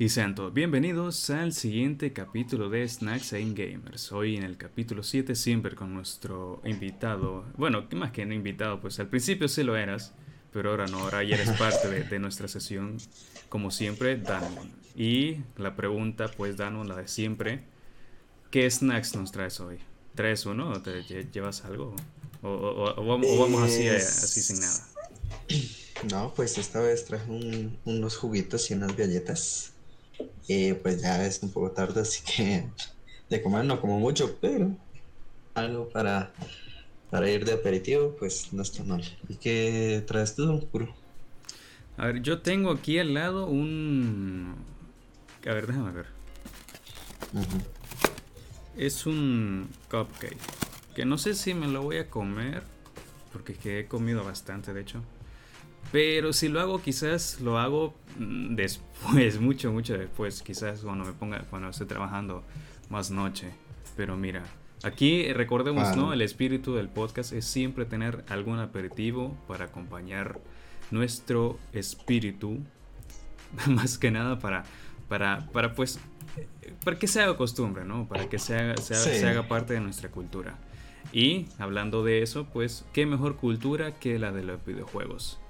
Y sean todos bienvenidos al siguiente capítulo de Snacks and Gamers. Hoy en el capítulo 7 siempre con nuestro invitado. Bueno, más que no invitado, pues al principio sí lo eras, pero ahora no, ahora ya eres parte de, nuestra sesión. Como siempre, Danon. Y la pregunta, pues Danon, la de siempre. ¿Qué snacks nos traes hoy? ¿Traes uno te llevas algo? ¿O, vamos así, así sin nada? No, pues esta vez traje unos juguitos y unas galletas. Y pues ya es un poco tarde, así que de comer no como mucho, pero algo para, para ir de aperitivo, pues no está mal. ¿Y qué traes tú, puro? A ver, yo tengo aquí al lado un... A ver, déjame ver. Es un cupcake. Que no sé si me lo voy a comer. Porque es que he comido bastante, de hecho. Pero si lo hago, quizás lo hago después, mucho, mucho después. Quizás cuando me ponga, cuando esté trabajando más noche. Pero mira, aquí recordemos, ¿no? El espíritu del podcast es siempre tener algún aperitivo para acompañar nuestro espíritu. Más que nada para, para, para pues, para que se haga costumbre, ¿no? Para que se haga, se haga parte de nuestra cultura. Y hablando de eso, pues, ¿qué mejor cultura que la de los videojuegos?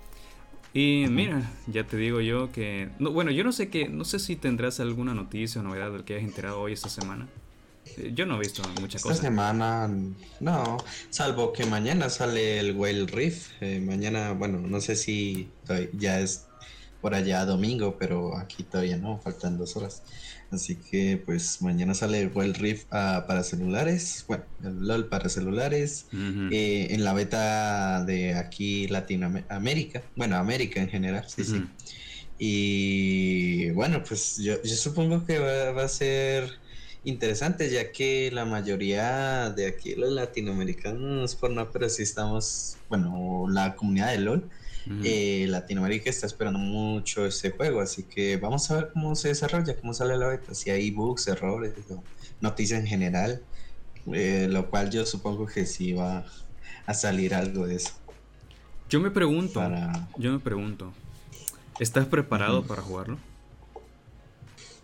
Y mira, ya te digo yo que. No, bueno, yo no sé qué. No sé si tendrás alguna noticia o novedad del que hayas enterado hoy esta semana. Eh, yo no he visto muchas cosas. Esta semana, no. Salvo que mañana sale el Whale Reef. Eh, mañana, bueno, no sé si ya es por allá domingo, pero aquí todavía no, faltan dos horas. Así que pues mañana sale el Wild Rift ah, para celulares, bueno, el LOL para celulares, eh, en la beta de aquí Latinoamérica, bueno, América en general, sí, sí. Y bueno, pues yo, yo supongo que va, a ser interesante, ya que la mayoría de aquí los latinoamericanos, por no, pero sí estamos, bueno, la comunidad de LOL eh, Latinoamérica está esperando mucho ese juego, así que vamos a ver cómo se desarrolla, cómo sale la beta, si hay bugs, errores, noticias en general, eh, lo cual yo supongo que sí va a salir algo de eso. Yo me pregunto, yo me pregunto, ¿estás preparado para jugarlo?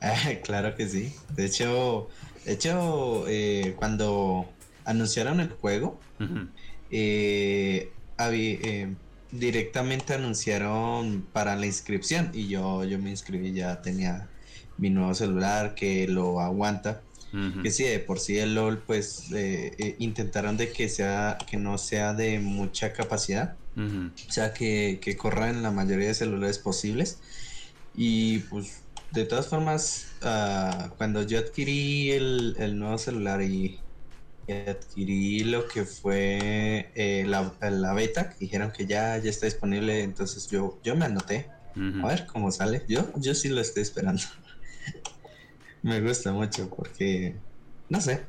claro que sí. De hecho, de hecho, eh, cuando anunciaron el juego, había, directamente anunciaron para la inscripción y yo, yo me inscribí, ya tenía mi nuevo celular que lo aguanta. Que sí, de por sí el LOL, pues eh, eh, intentaron de que sea, que no sea de mucha capacidad, o sea, que, que corra en la mayoría de celulares posibles. Y pues, de todas formas, ah, cuando yo adquirí el, el nuevo celular y adquirí lo que fue eh, la, beta, dijeron que ya, ya está disponible, entonces yo, yo me anoté. A ver cómo sale. Yo, yo sí lo estoy esperando. me gusta mucho porque, no sé.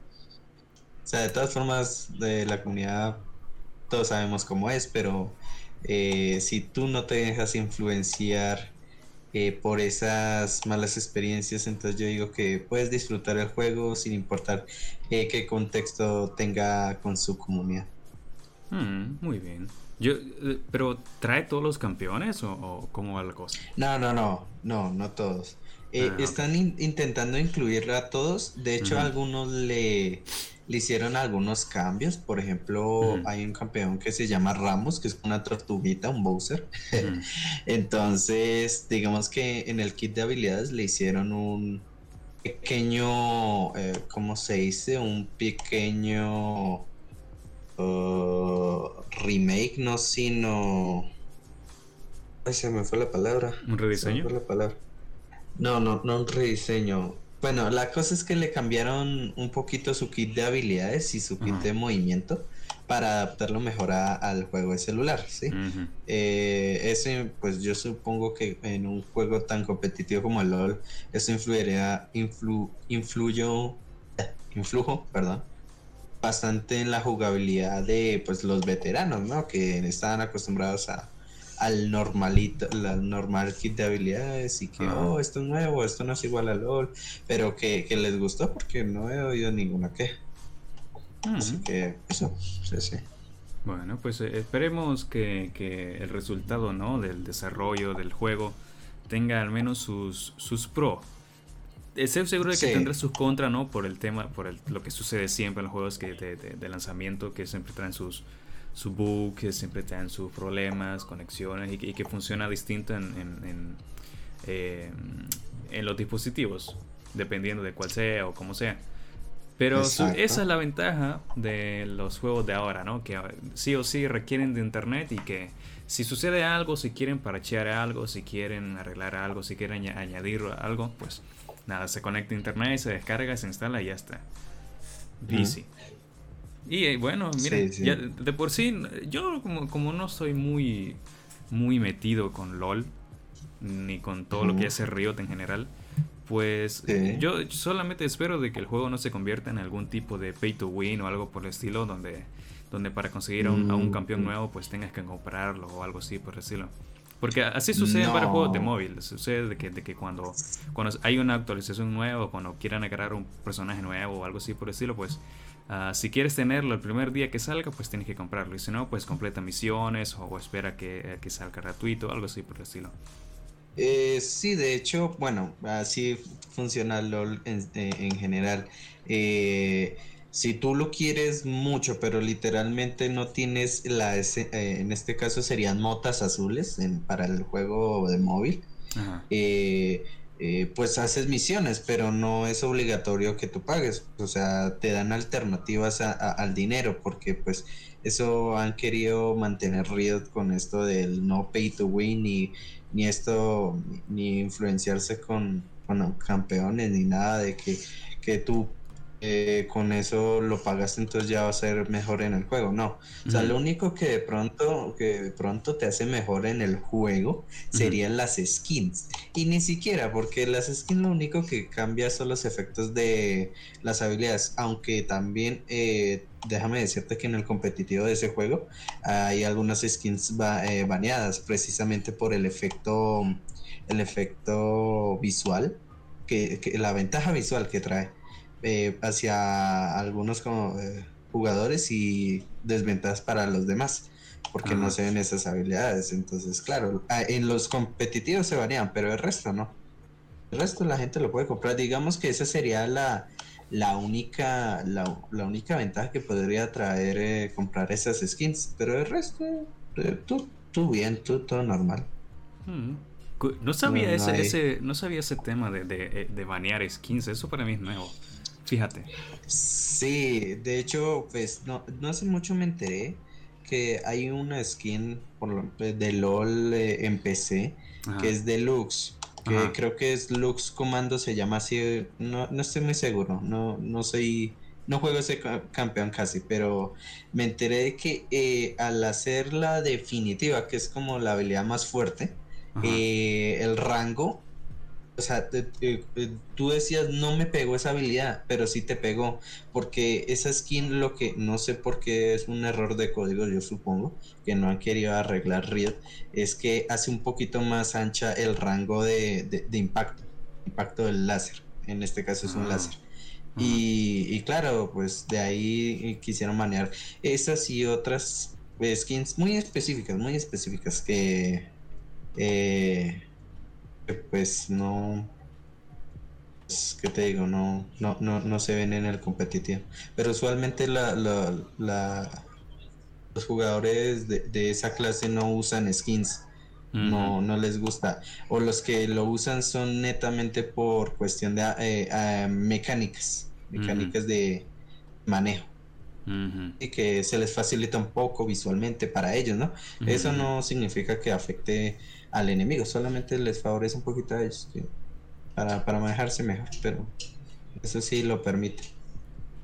O sea, de todas formas, de la comunidad, todos sabemos cómo es, pero eh, si tú no te dejas influenciar eh, por esas malas experiencias. Entonces yo digo que puedes disfrutar el juego sin importar eh, qué contexto tenga con su comunidad. Mm, muy bien. Yo, eh, pero ¿trae todos los campeones o, cómo va la cosa? No, no, no, no, no todos. Ah, están intentando incluir a todos. De hecho, algunos le le hicieron algunos cambios. Por ejemplo, hay un campeón que se llama Ramos, que es una tortuguita, un Bowser. Entonces, digamos que en el kit de habilidades le hicieron un pequeño, eh, ¿cómo se dice? Un pequeño uh, remake, no sino... Ay, se me fue la palabra. ¿Un rediseño? la palabra. No, no, no un rediseño. Bueno, la cosa es que le cambiaron un poquito su kit de habilidades y su kit de movimiento para adaptarlo mejor al juego de celular, ¿sí? Eh, ese, pues yo supongo que en un juego tan competitivo como el LoL, eso influiría, influ, influyo, influjo, perdón, bastante en la jugabilidad de, pues, los veteranos, ¿no? Que estaban acostumbrados a, al normalito, la normal kit de habilidades y que, oh, esto es nuevo, esto no es igual a LOL, pero que, les gustó porque no he oído ninguna que. Así que eso, sí, sí. Bueno, pues eh, esperemos que, el resultado ¿no? del desarrollo del juego tenga al menos sus, sus pro. Estoy seguro de que tendrá sus contras, ¿no? Por el tema, por el, lo que sucede siempre en los juegos que de, lanzamiento, que siempre traen sus, sus bugs, que siempre traen sus problemas, conexiones y, que funciona distinto en, en, eh, en, los dispositivos, dependiendo de cuál sea o cómo sea. Pero esa es la ventaja de los juegos de ahora, ¿no? Que sí o sí requieren de internet y que si sucede algo, si quieren parachear algo, si quieren arreglar algo, si quieren añadir algo, pues nada, se conecta a internet, se descarga, se instala y ya está. Easy. Y eh, bueno, miren, de por sí, yo como, como no soy muy, muy metido con LOL, ni con todo lo que hace Riot en general, pues yo solamente espero de que el juego no se convierta en algún tipo de pay to win o algo por el estilo, donde, donde para conseguir a un, a un campeón mm. nuevo pues tengas que comprarlo o algo así por el estilo. Porque así sucede en varios juegos de móvil. Sucede de que, de que cuando, cuando hay una actualización nueva, cuando quieran agarrar un personaje nuevo o algo así por el estilo, pues uh, si quieres tenerlo el primer día que salga, pues tienes que comprarlo. Y si no, pues completa misiones o, espera que, que, salga gratuito, algo así por el estilo. Eh, sí, de hecho, bueno, así funciona LOL en, eh, en general. Eh, si tú lo quieres mucho, pero literalmente no tienes la, eh, en este caso serían motas azules para el juego de móvil, eh, eh, pues haces misiones, pero no es obligatorio que tú pagues. O sea, te dan alternativas al dinero, porque pues eso han querido mantener Riot con esto del no pay to win, ni, ni esto, ni influenciarse con, con campeones, ni nada de que, que tú eh, con eso lo pagaste, entonces ya va a ser mejor en el juego. No, o sea, lo único que de pronto, que de pronto te hace mejor en el juego serían las skins. Y ni siquiera, porque las skins lo único que cambia son los efectos de las habilidades, aunque también eh, déjame decirte que en el competitivo de ese juego hay algunas skins eh, baneadas precisamente por el efecto el efecto visual que la ventaja visual que trae eh, hacia algunos como, eh, jugadores y desventajas para los demás, porque no se ven esas habilidades. Entonces, claro, ah, en los competitivos se varían, pero el resto no. El resto la gente lo puede comprar. Digamos que esa sería la, la única la, única ventaja que podría traer eh, comprar esas skins, pero el resto, tú, tú bien, tú todo normal. Hmm. No sabía ese, ese, no sabía ese tema de, de, de banear skins, eso para mí es nuevo. Fíjate. Sí, de hecho, pues no, no hace mucho me enteré que hay una skin por de LOL eh, en PC que es deluxe. Que creo que es Lux Comando, se llama así. No, no estoy muy seguro. No, no soy. No juego ese campeón casi, pero me enteré de que eh, al hacer la definitiva, que es como la habilidad más fuerte, eh, el rango o sea, tú decías, no me pegó esa habilidad, pero sí te pegó, porque esa skin lo que, no sé por qué es un error de código, yo supongo, que no han querido arreglar Riot, es que hace un poquito más ancha el rango de, impacto, impacto del láser, en este caso es un ah. láser. Y, claro, pues de ahí quisieron manejar esas y otras skins muy específicas, muy específicas que... Eh, pues no pues, ¿qué te digo? No, no, no, no se ven en el competitivo. Pero usualmente la, la, los jugadores de, esa clase no usan skins. No, no les gusta. O los que lo usan son netamente por cuestión de eh, eh, mecánicas. Mecánicas de manejo. Y que se les facilita un poco visualmente para ellos, ¿no? Eso no significa que afecte al enemigo, solamente les favorece un poquito a ellos para, para manejarse mejor, pero eso sí lo permite.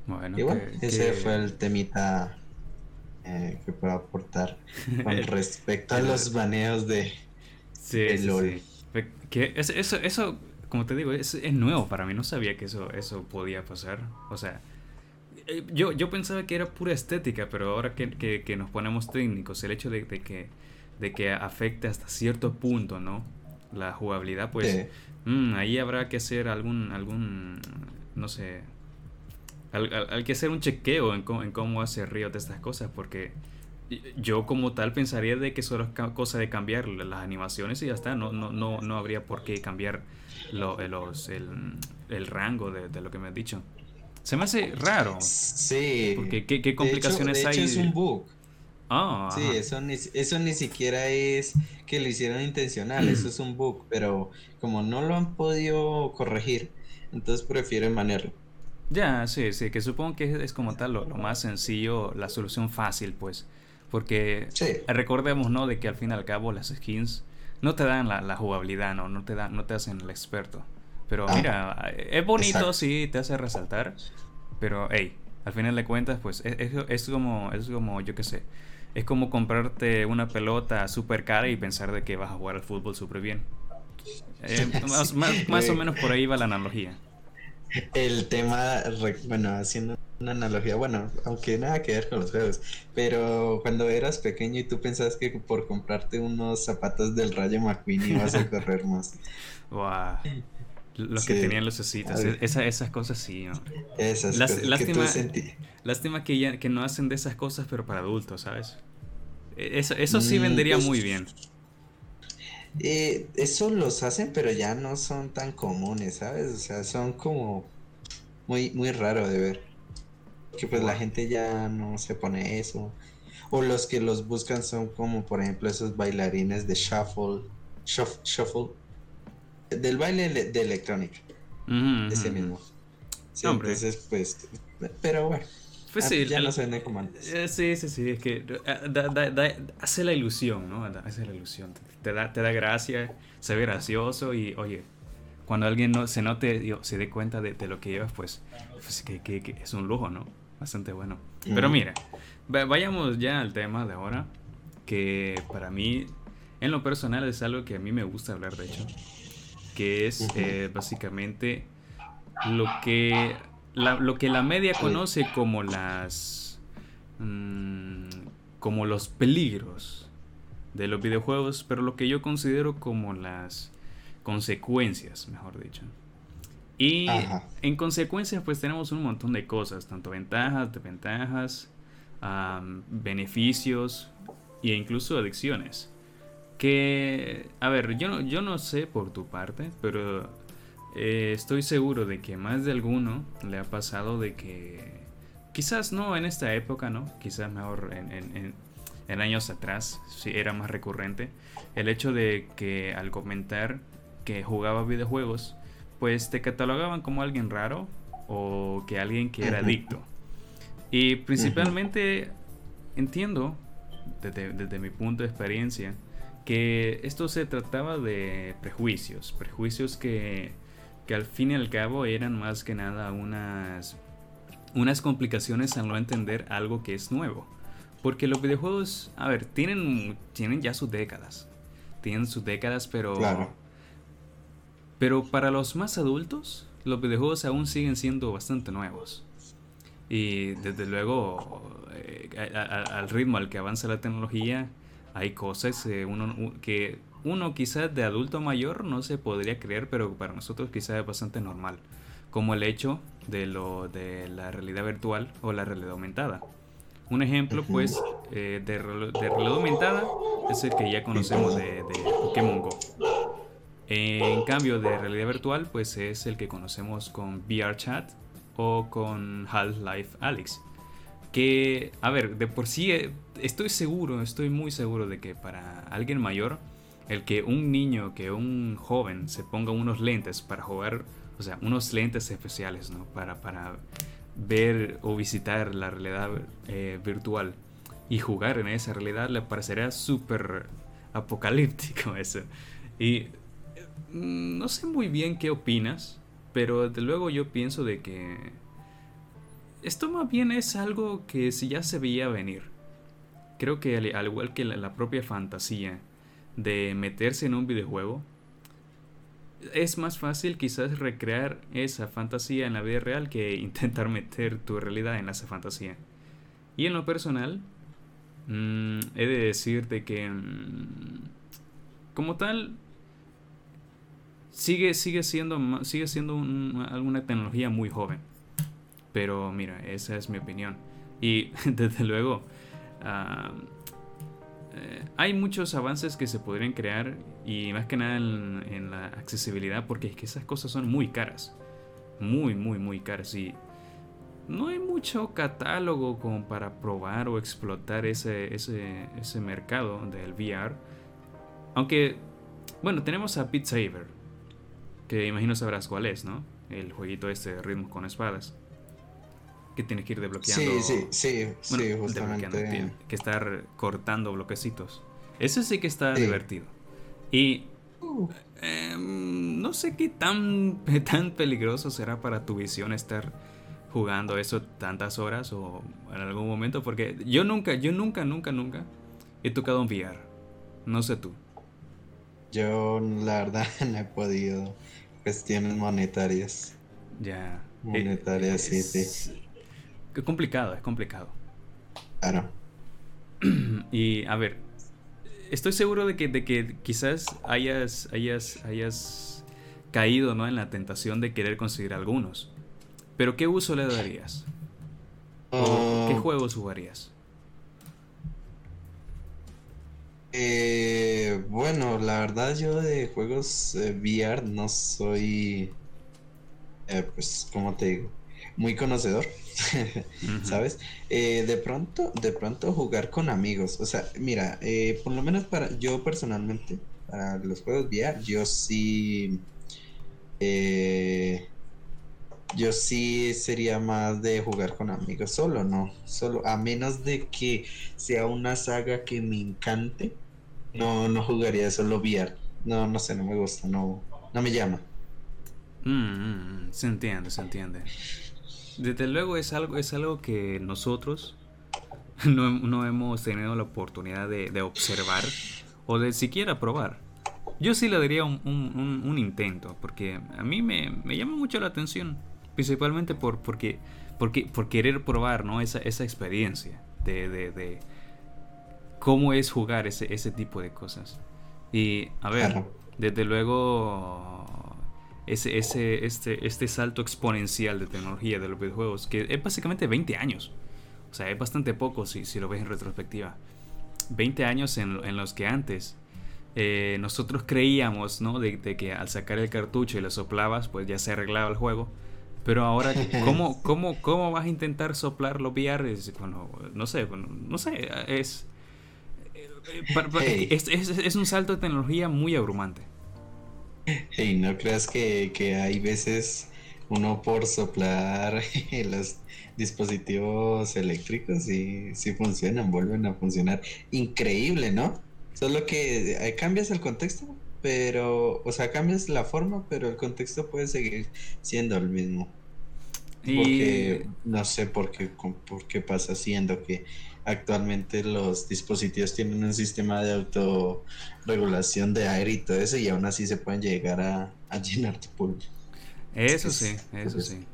Bueno, y bueno, ese fue el temita eh, que puedo aportar con respecto a los baneos de, sí, LOL. Que eso, eso, como te digo, es, es, nuevo para mí, no sabía que eso, eso podía pasar. O sea, eh, yo, yo pensaba que era pura estética, pero ahora que, que, nos ponemos técnicos, el hecho de que de que afecte hasta cierto punto, ¿no? La jugabilidad, pues mm, ahí habrá que hacer algún, algún no sé, hay que hacer un chequeo en cómo, en cómo hace Riot estas cosas, porque yo como tal pensaría de que solo es cosa de cambiar las animaciones y ya está, no, no, no, no habría por qué cambiar lo, eh, los, el, rango de, lo que me has dicho. Se me hace raro. Sí. Porque qué, complicaciones hay. es un bug. Ah, sí, eso ni, eso ni siquiera es que lo hicieron intencional, eso es un bug, pero como no lo han podido corregir, entonces prefieren manejarlo. Ya, sí, sí, que supongo que es, como tal lo, más sencillo, la solución fácil, pues. Porque recordemos, ¿no? De que al fin y al cabo las skins no te dan la, jugabilidad, ¿no? No te, dan, no te hacen el experto. Pero ah, mira, es bonito, sí, te hace resaltar. Pero, hey, al final de cuentas, pues es, es, como, es como, yo qué sé, es como comprarte una pelota súper cara y pensar de que vas a jugar al fútbol súper bien. Eh, más, más, o menos por ahí va la analogía. El tema, bueno, haciendo una analogía, bueno, aunque nada que ver con los juegos, pero cuando eras pequeño y tú pensabas que por comprarte unos zapatos del Rayo McQueen ibas a correr más. Wow. Los que tenían los ositos, esa, esas cosas sí, ¿no? Esas cosas lástima, que Lástima que, ya, que no hacen de esas cosas, pero para adultos, ¿sabes? E, eso, eso sí mm, vendería pues, muy bien. Eh, eso los hacen, pero ya no son tan comunes, ¿sabes? O sea, son como muy, muy raro de ver. Que pues la gente ya no se pone eso. O los que los buscan son como, por ejemplo, esos bailarines de shuffle. Shuffle. Del baile de electrónica. ese mismo. Sí, entonces, pues. Pero bueno. Pues sí, ya no se vende como antes. Eh, sí, sí, sí, es que eh, hace la ilusión, ¿no? Hace la ilusión. Te da, te da gracia, se ve gracioso y, oye, cuando alguien no, se note, se dé cuenta de, lo que llevas, pues, pues que, que, es un lujo, ¿no? Bastante bueno. Pero mira, vayamos ya al tema de ahora, que para mí, en lo personal, es algo que a mí me gusta hablar, de hecho, que es eh, básicamente lo que lo que la media conoce como las. Mm, como los peligros de los videojuegos, pero lo que yo considero como las consecuencias, mejor dicho. Y en consecuencias, pues tenemos un montón de cosas, tanto ventajas, desventajas, beneficios e incluso adicciones. Que, a ver, yo no, yo no sé por tu parte, pero eh, estoy seguro de que más de alguno le ha pasado de que quizás no en esta época, ¿no? Quizás mejor en, años atrás, si era más recurrente, el hecho de que al comentar que jugaba videojuegos, pues te catalogaban como alguien raro o que alguien que era adicto. Y principalmente entiendo, desde, desde mi punto de experiencia, que esto se trataba de prejuicios, prejuicios que que al fin y al cabo eran más que nada unas, unas complicaciones al no entender algo que es nuevo. Porque los videojuegos, a ver, tienen, tienen ya sus décadas. Tienen sus décadas, pero... Pero para los más adultos, los videojuegos aún siguen siendo bastante nuevos. Y desde luego, eh, al ritmo al que avanza la tecnología, hay cosas eh, uno, que uno quizás de adulto mayor no se podría creer, pero para nosotros quizás es bastante normal, como el hecho de, lo, de la realidad virtual o la realidad aumentada. Un ejemplo, pues, eh, de, de, realidad aumentada es el que ya conocemos de, de Pokémon Go. En cambio, de realidad virtual, pues es el que conocemos con VRChat o con Half-Life Alyx. Que, a ver, de por sí eh, estoy seguro, estoy muy seguro de que para alguien mayor el que un niño, que un joven se ponga unos lentes para jugar, o sea, unos lentes especiales, ¿no? Para, para ver o visitar la realidad eh, virtual y jugar en esa realidad le parecerá súper apocalíptico eso. Y mm, no sé muy bien qué opinas, pero desde luego yo pienso de que esto más bien es algo que si ya se veía venir. Creo que al, igual que la propia fantasía, de meterse en un videojuego, es más fácil quizás recrear esa fantasía en la vida real que intentar meter tu realidad en esa fantasía. Y en lo personal, mm, he de decirte que mm, como tal sigue, sigue siendo, sigue siendo alguna tecnología muy joven. Pero mira, esa es mi opinión. Y desde luego, eh, hay muchos avances que se podrían crear y más que nada en, la accesibilidad porque es que esas cosas son muy caras. Muy, muy, muy caras. Y no hay mucho catálogo como para probar o explotar ese, ese, ese mercado del VR. Aunque, bueno, tenemos a Beat Saber, que imagino sabrás cuál es, ¿no? El jueguito este de ritmos con espadas que tienes que ir desbloqueando. Sí, sí, sí, sí justamente. que estar cortando bloquecitos. Eso sí que está divertido. Y uh. em, no sé qué tan, tan peligroso será para tu visión estar jugando eso tantas horas o en algún momento, porque yo nunca, yo nunca, nunca, nunca he tocado un VR. No sé tú. Yo la verdad no he podido. Cuestiones monetarias. Ya. Monetarias, sí, sí. Es complicado, es complicado. Claro. Y a ver, estoy seguro de que, de que quizás hayas, hayas, hayas caído ¿no? en la tentación de querer conseguir algunos. Pero ¿qué uso le darías? ¿Qué oh. juegos jugarías? Eh, bueno, la verdad yo de juegos eh, VR no soy, eh, pues, ¿cómo te digo? Muy conocedor. ¿sabes? Eh, de pronto, de pronto jugar con amigos, o sea, mira, eh, por lo menos para yo personalmente, para los juegos VR, yo sí, eh, yo sí sería más de jugar con amigos, solo, no, solo, a menos de que sea una saga que me encante, no, no jugaría solo VR, no, no sé, no me gusta, no, no me llama. Mm, mm, mm, se entiende, se entiende. Desde luego es algo, es algo que nosotros no, hemos tenido la oportunidad de, observar o de siquiera probar. Yo sí le daría un, intento, porque a mí me, llama mucho la atención, principalmente por, porque, porque, por querer probar ¿no? esa, esa experiencia de, de, cómo es jugar ese, ese tipo de cosas. Y a ver, desde luego ese, ese, este, este salto exponencial de tecnología de los videojuegos, que es básicamente 20 años. O sea, es bastante poco si, si lo ves en retrospectiva. 20 años en, en los que antes eh, nosotros creíamos, ¿no? De, que al sacar el cartucho y lo soplabas, pues ya se arreglaba el juego. Pero ahora, ¿cómo, cómo, cómo vas a intentar soplar los VR? Bueno, no sé, bueno, no sé, es, eh, es, es, es un salto de tecnología muy abrumante. Y no creas que, hay veces uno por soplar los dispositivos eléctricos y si funcionan, vuelven a funcionar. Increíble, ¿no? Solo que eh, cambias el contexto, pero, o sea, cambias la forma, pero el contexto puede seguir siendo el mismo. Porque no sé por qué, por qué pasa siendo que actualmente los dispositivos tienen un sistema de autorregulación de aire y todo eso y aún así se pueden llegar a, llenar tu polvo. Eso sí, eso sí.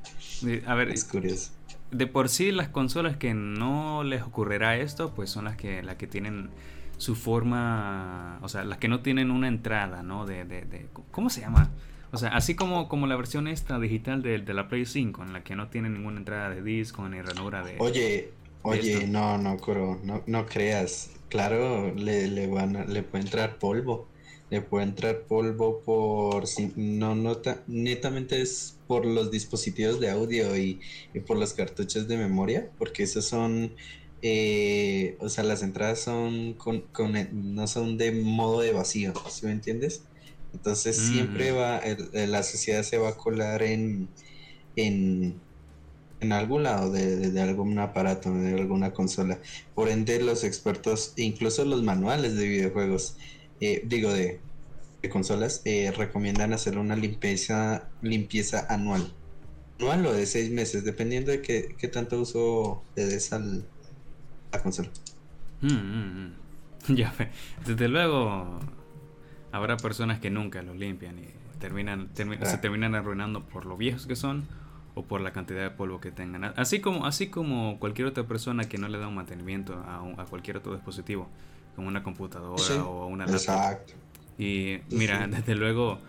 A ver, es curioso. De por sí las consolas que no les ocurrirá esto, pues son las que, las que tienen su forma, o sea, las que no tienen una entrada, ¿no? De, de, de ¿cómo se llama? O sea, así como, como la versión esta digital de, de la Play 5, en la que no tiene ninguna entrada de disco ni ranura de... Oye, Oye, no, no, Coro, no, no creas. Claro, le, le, van le puede entrar polvo. Le puede entrar polvo por. Si, no, nota, netamente es por los dispositivos de audio y, por los cartuchos de memoria, porque esos son. Eh, o sea, las entradas son con, con, no son de modo de vacío, ¿sí me entiendes? Entonces siempre va, la sociedad se va a colar en, en, en algún lado de, algún aparato, de alguna consola. Por ende, los expertos, incluso los manuales de videojuegos, eh, digo de, consolas, eh, recomiendan hacer una limpieza, limpieza anual. Anual o de seis meses, dependiendo de qué, tanto uso le des al, a la consola. Mm, mm, mm. Ya, desde luego habrá personas que nunca los limpian y terminan, se terminan arruinando por lo viejos que son o por la cantidad de polvo que tengan. Así como, así como cualquier otra persona que no le da un mantenimiento a, a cualquier otro dispositivo, como una computadora o una laptop. Exacto. Y mira, desde luego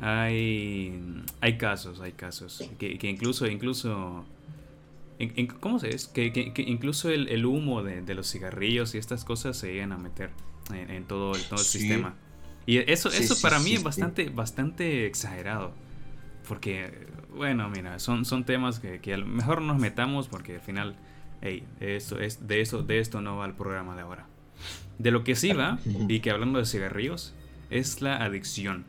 hay, hay casos, hay casos, que, incluso, incluso ¿Cómo se es? Que, incluso el, humo de, los cigarrillos y estas cosas se llegan a meter en, todo, el, todo el sistema. Y eso, eso para mí es bastante, bastante exagerado. Porque, bueno, mira, son, son temas que, que a lo mejor nos metamos porque al final, hey, eso es, de, eso, de esto no va el programa de ahora. De lo que sí va, y que hablando de cigarrillos, es la adicción.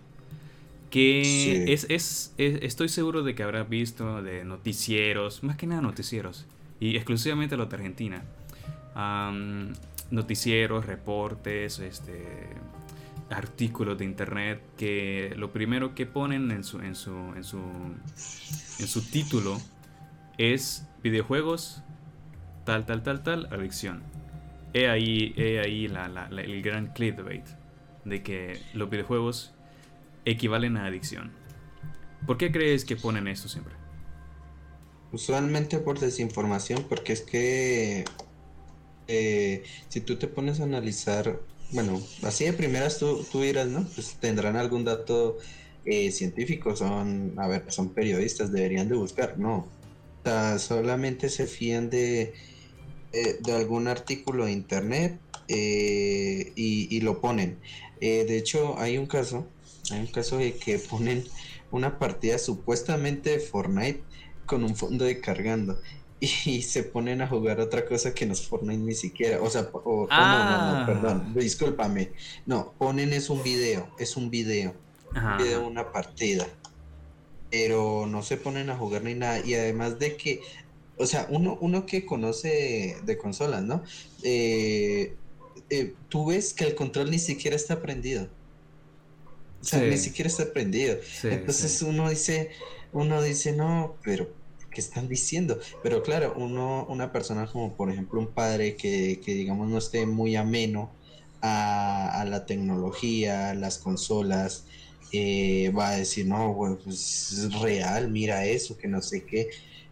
Que es, es, estoy seguro de que habrá visto de noticieros, más que nada noticieros, y exclusivamente los de Argentina. noticieros, reportes, este, artículos de internet que lo primero que ponen en su, en su, en su, en su título es videojuegos, tal, tal, tal, tal, adicción. He ahí, he ahí la, el gran clickbait de que los videojuegos equivalen a adicción. ¿Por qué crees que ponen esto siempre? Usualmente por desinformación, porque es que eh, si tú te pones a analizar, bueno, así de primeras tú, tú dirás, ¿no? Pues tendrán algún dato eh, científico, son, a ver, son periodistas, deberían de buscar, no. solamente se fían de, eh, de algún artículo de internet y, y, lo ponen. de hecho, hay un caso hay un caso de que ponen una partida supuestamente de Fortnite con un fondo de cargando y se ponen a jugar otra cosa que no es Fortnite ni siquiera. O sea, o, no, no, ah. perdón, discúlpame. No, ponen es un video, es un video. Un video de una partida. Pero no se ponen a jugar ni nada. Y además de que, o sea, uno, uno que conoce de consolas, ¿no? Eh, eh, tú ves que el control ni siquiera está prendido. O sea, ni siquiera está prendido. Entonces uno dice, uno dice, no, pero ¿qué están diciendo? Pero claro, uno, una persona como por ejemplo un padre que, que digamos no esté muy ameno a, la tecnología, las consolas, eh, va a decir, no, pues es real, mira eso, que no sé qué.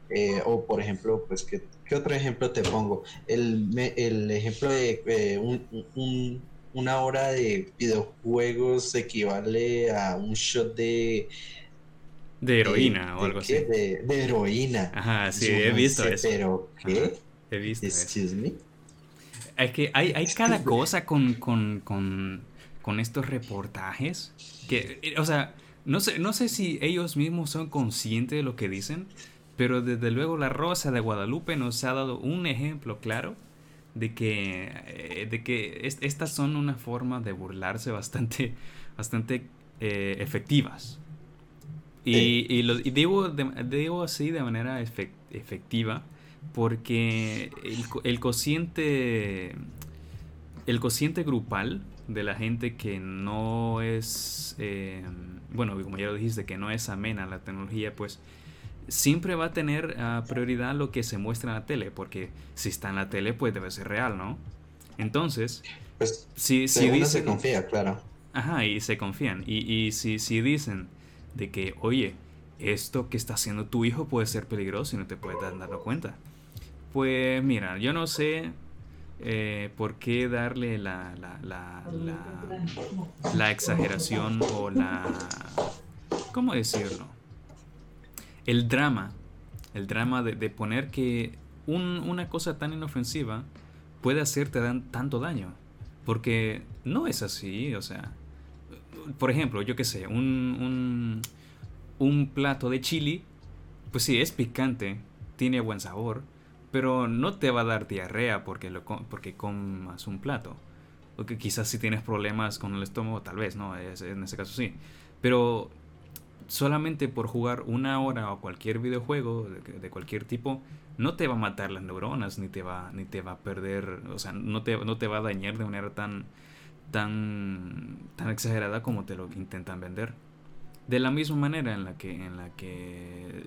Eh, o por ejemplo, pues, ¿qué, ¿qué, otro ejemplo te pongo? El, el ejemplo de eh, un, una hora de videojuegos equivale a un shot de... De heroína o algo así. De, heroína. Ajá, sí, he visto eso. Pero, ¿qué? he visto Excuse me. Es que hay, hay cada cosa con, con, con, con, estos reportajes que, o sea, no sé, no sé si ellos mismos son conscientes de lo que dicen, pero desde luego la Rosa de Guadalupe nos ha dado un ejemplo claro de que, eh, de que estas son una forma de burlarse bastante, bastante eh, efectivas. Y, y, lo, digo, así de manera efectiva porque el, el, cociente el cociente grupal de la gente que no es eh, bueno como ya lo dijiste que no es amena a la tecnología pues siempre va a tener ah, prioridad lo que se muestra en la tele, porque si está en la tele, pues debe ser real, ¿no? Entonces, pues, si, si dicen, se confía, claro. Ajá, y se confían. Y, y si, si dicen de que, oye, esto que está haciendo tu hijo puede ser peligroso y no te puedes dar cuenta. Pues mira, yo no sé eh, por qué darle la, la, la, la, la exageración o la... ¿Cómo decirlo? el drama, el drama de, poner que una cosa tan inofensiva puede hacerte tanto daño. Porque no es así, o sea, por ejemplo, yo qué sé, un, un, plato de chili, pues sí, es picante, tiene buen sabor, pero no te va a dar diarrea porque, lo, porque comas un plato. O que quizás si tienes problemas con el estómago, tal vez, ¿no? en ese caso sí. Pero solamente por jugar una hora o cualquier videojuego de, cualquier tipo, no te va a matar las neuronas, ni te va, ni te va a perder, o sea, no te, no te va a dañar de manera tan, tan, tan exagerada como te lo intentan vender. De la misma manera en la que, en la que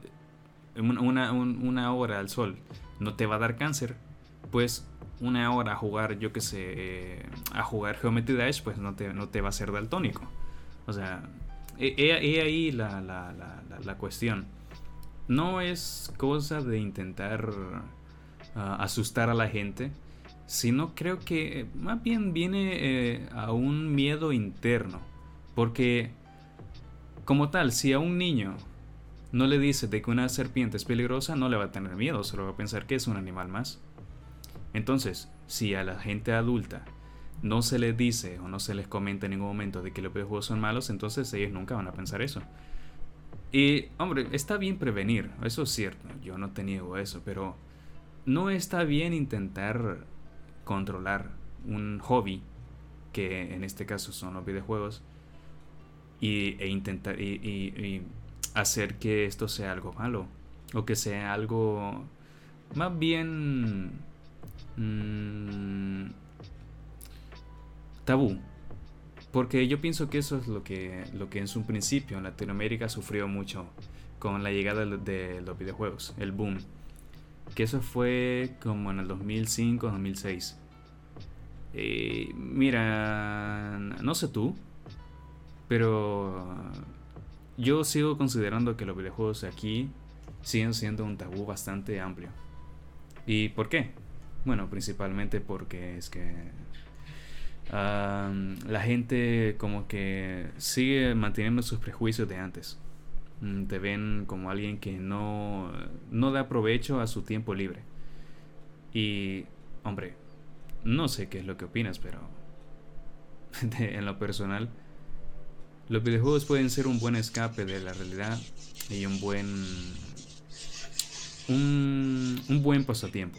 una, una hora al sol no te va a dar cáncer, pues una hora a jugar, yo que sé, eh, a jugar Geometry Dash, pues no te, no te va a ser daltónico. O sea, He, ahí la, la, la, cuestión. No es cosa de intentar ah, asustar a la gente, sino creo que más bien viene eh, a un miedo interno. Porque, como tal, si a un niño no le dice de que una serpiente es peligrosa, no le va a tener miedo, solo va a pensar que es un animal más. Entonces, si a la gente adulta no se les dice o no se les comenta en ningún momento de que los videojuegos son malos, entonces ellos nunca van a pensar eso. Y, hombre, está bien prevenir, eso es cierto, yo no te niego eso, pero no está bien intentar controlar un hobby, que en este caso son los videojuegos, y, e intentar y hacer que esto sea algo malo o que sea algo más bien mmm, tabú. Porque yo pienso que eso es lo que lo que en su principio en Latinoamérica sufrió mucho con la llegada de los videojuegos el boom que eso fue como en el 2005 2006 eh, mira no sé tú pero yo sigo considerando que los videojuegos aquí siguen siendo un tabú bastante amplio. ¿Y por qué? Bueno, principalmente porque es que la gente como que sigue manteniendo sus prejuicios de antes. Mm, te ven como alguien que no, no da provecho a su tiempo libre. Y, hombre, no sé qué es lo que opinas, pero en lo personal, los videojuegos pueden ser un buen escape de la realidad y un buen un, buen pasatiempo.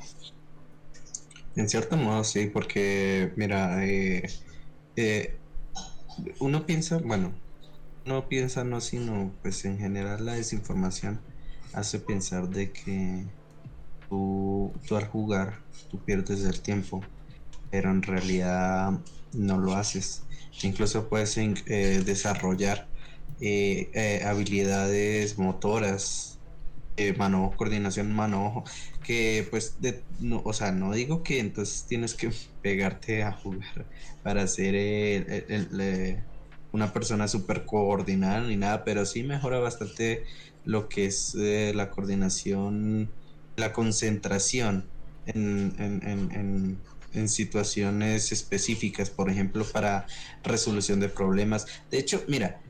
En cierto modo sí, porque mira, eh, eh, uno piensa, bueno, no piensa no, sino pues en general la desinformación hace pensar de que tú, tú al jugar tú pierdes el tiempo, pero en realidad no lo haces. Incluso puedes eh, desarrollar eh, eh, habilidades motoras, mano, coordinación mano-ojo, que pues, de, no, o sea, no digo que entonces tienes que pegarte a jugar para ser una persona súper coordinada ni nada, pero sí mejora bastante lo que es la coordinación, la concentración en en situaciones específicas, por ejemplo, para resolución de problemas. De hecho, mira,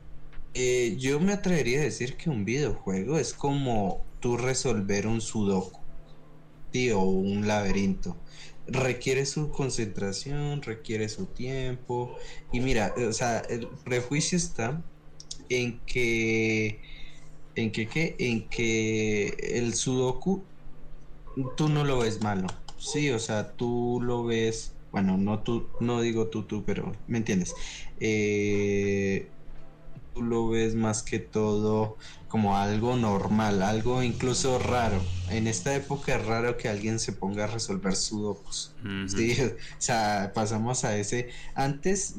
eh, yo me atrevería a decir que un videojuego es como tú resolver un sudoku, o un laberinto. Requiere su concentración, requiere su tiempo. Y mira, o sea, el prejuicio está en que, en que, ¿qué? En que el sudoku tú no lo ves malo Sí, o sea, tú lo ves, bueno, no tú, no digo tú, tú, pero me entiendes. Eh, tú lo ves más que todo como algo normal, algo incluso raro. En esta época es raro que alguien se ponga a resolver sudokus. Sí, o sea, pasamos a ese. Antes,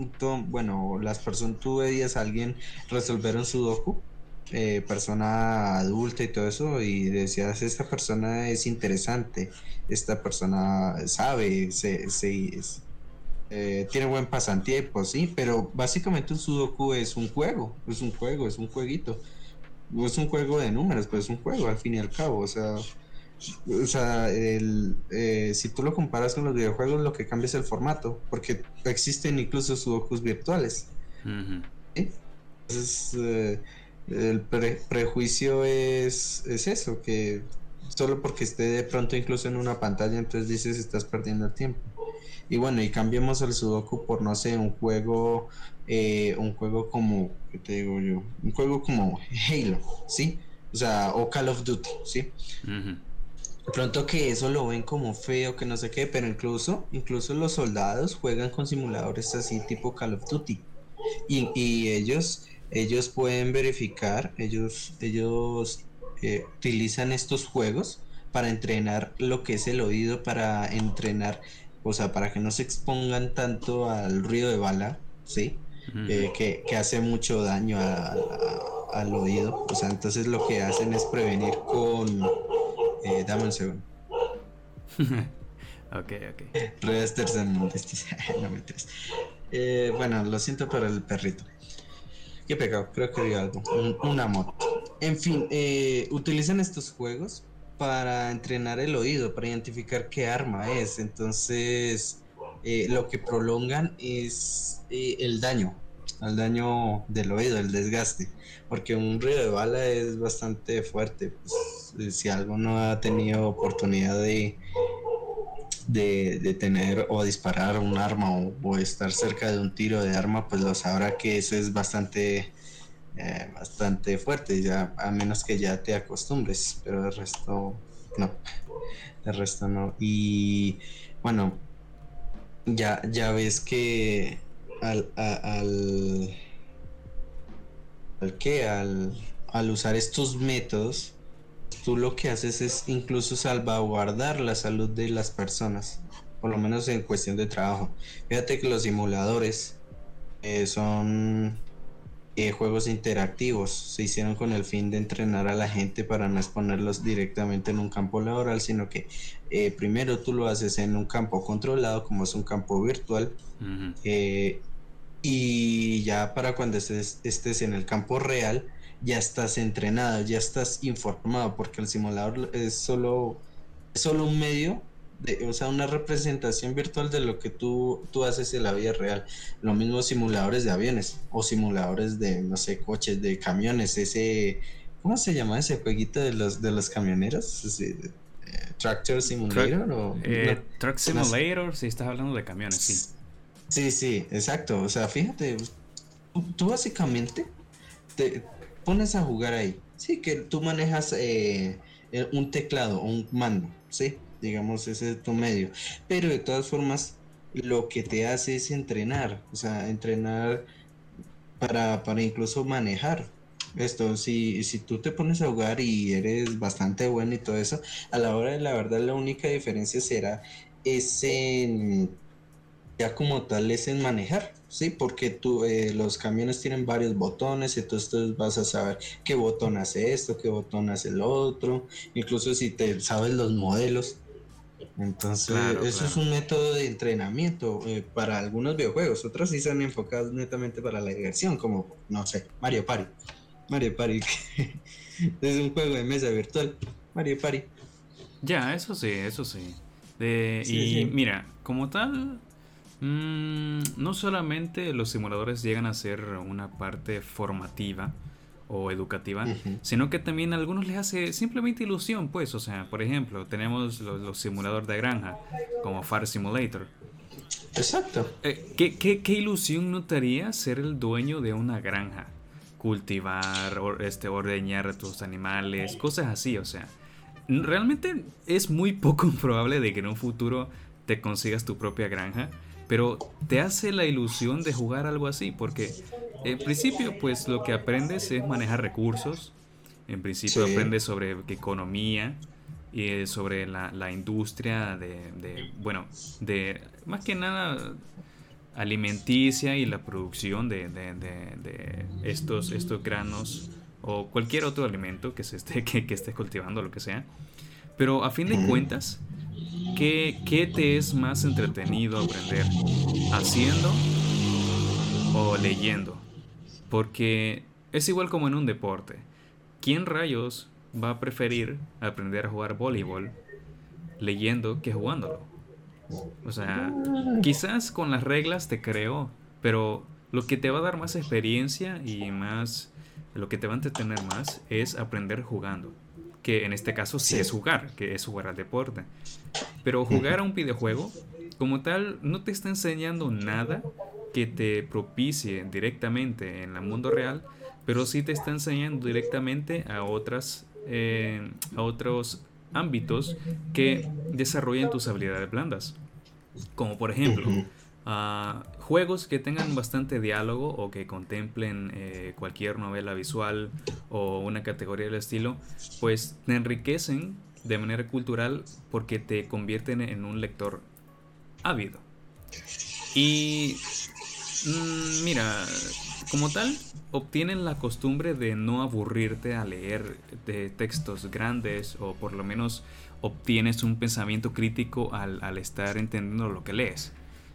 bueno, las personas, tú veías a alguien resolver un sudoku eh, persona adulta y todo eso y decías esta persona es interesante esta persona sabe se, eh, tiene buen pasatiempo sí pero básicamente un sudoku es un juego es un juego es un jueguito es un juego de números pero es un juego al fin y al cabo o sea o sea, el, eh, si tú lo comparas con los videojuegos, lo que cambia es el formato, porque existen incluso sudokus virtuales. Entonces, el prejuicio es, es eso, que solo porque esté de pronto incluso en una pantalla, entonces dices estás perdiendo el tiempo. Y bueno, y cambiemos el Sudoku por, no sé, un juego, eh, un juego como, ¿qué te digo yo? Un juego como Halo, ¿sí? O sea, o Call of Duty, ¿sí? Pronto que eso lo ven como feo, que no sé qué, pero incluso, incluso los soldados juegan con simuladores así tipo Call of Duty. Y, y ellos ellos pueden verificar, ellos, ellos eh, utilizan estos juegos para entrenar lo que es el oído, para entrenar, o sea, para que no se expongan tanto al ruido de bala, ¿sí? Eh, que, hace mucho daño al oído. O sea, entonces lo que hacen es prevenir con... Eh, dame un segundo. ok, ok. no me eh, bueno, lo siento por el perrito. Qué pecado, creo que digo algo. una moto. En fin, eh, utilizan estos juegos para entrenar el oído, para identificar qué arma es. Entonces, eh, lo que prolongan es eh, el daño. al daño del oído, el desgaste, porque un ruido de bala es bastante fuerte. Pues, si algo no ha tenido oportunidad de, de, tener o disparar un arma o, estar cerca de un tiro de arma, pues lo sabrá que eso es bastante, eh, bastante fuerte, ya, a menos que ya te acostumbres, pero el resto no, el resto no. Y bueno, ya, ya ves que al, al, al que al, al usar estos métodos, tú lo que haces es incluso salvaguardar la salud de las personas, por lo menos en cuestión de trabajo. Fíjate que los simuladores eh, son eh, juegos interactivos, se hicieron con el fin de entrenar a la gente para no exponerlos directamente en un campo laboral, sino que eh, primero tú lo haces en un campo controlado, como es un campo virtual, y ya para cuando estés, estés en el campo real, ya estás entrenado, ya estás informado, porque el simulador es solo, es solo un medio, de, o sea, una representación virtual de lo que tú, tú haces en la vida real. Lo mismo simuladores de aviones o simuladores de, no sé, coches, de camiones, ese, ¿cómo se llama ese jueguito de los, de los camioneros? Eh, Tractor Simulator o... Eh, Truck Simulator, si estás hablando de camiones, sí. Sí, sí, exacto. O sea, fíjate, tú básicamente te pones a jugar ahí. Sí, que tú manejas eh, un teclado o un mando, sí, digamos, ese es tu medio. Pero de todas formas, lo que te hace es entrenar, o sea, entrenar para, para incluso manejar. Esto, si, si tú te pones a jugar y eres bastante bueno y todo eso, a la hora de la verdad la única diferencia será ese ya como tal es en manejar, ¿sí? Porque tú, eh, los camiones tienen varios botones, entonces tú vas a saber qué botón hace esto, qué botón hace el otro, incluso si te sabes los modelos. Entonces, eso es un método de entrenamiento eh, para algunos videojuegos, otros sí son enfocados netamente para la diversión, como, no sé, Mario Party. Mario Party, es un juego de mesa virtual. Mario Party. Ya, eso sí, eso sí. y mira, como tal, Mm, no solamente los simuladores llegan a ser una parte formativa o educativa, sino que también a algunos les hace simplemente ilusión, pues, o sea, por ejemplo, tenemos los, simuladores de granja, como Far Simulator. Exacto. Eh, ¿qué, qué, ilusión notaría ser el dueño de una granja? Cultivar, este, ordeñar a tus animales, cosas así, o sea. Realmente es muy poco probable de que en un futuro te consigas tu propia granja pero te hace la ilusión de jugar algo así, porque en principio pues lo que aprendes es manejar recursos, en principio aprendes sobre economía y sobre la, industria de, bueno, de más que nada alimenticia y la producción de, estos, estos granos o cualquier otro alimento que se esté, que, que estés cultivando, lo que sea. Pero a fin de cuentas, ¿Qué, te es más entretenido aprender? ¿Haciendo o leyendo? Porque es igual como en un deporte. ¿Quién rayos va a preferir aprender a jugar voleibol leyendo que jugándolo? O sea, quizás con las reglas te creo, pero lo que te va a dar más experiencia y más, lo que te va a entretener más es aprender jugando que en este caso sí, es jugar, que es jugar al deporte. Pero jugar a un videojuego, como tal, no te está enseñando nada que te propicie directamente en el mundo real, pero sí te está enseñando directamente a otras eh, a otros ámbitos que desarrollan tus habilidades blandas. Como por ejemplo, juegos que tengan bastante diálogo o que contemplen eh, cualquier novela visual o una categoría del estilo, pues te enriquecen de manera cultural porque te convierten en un lector ávido. Y mm, mira, como tal, obtienen la costumbre de no aburrirte a leer de textos grandes o por lo menos obtienes un pensamiento crítico al, al estar entendiendo lo que lees.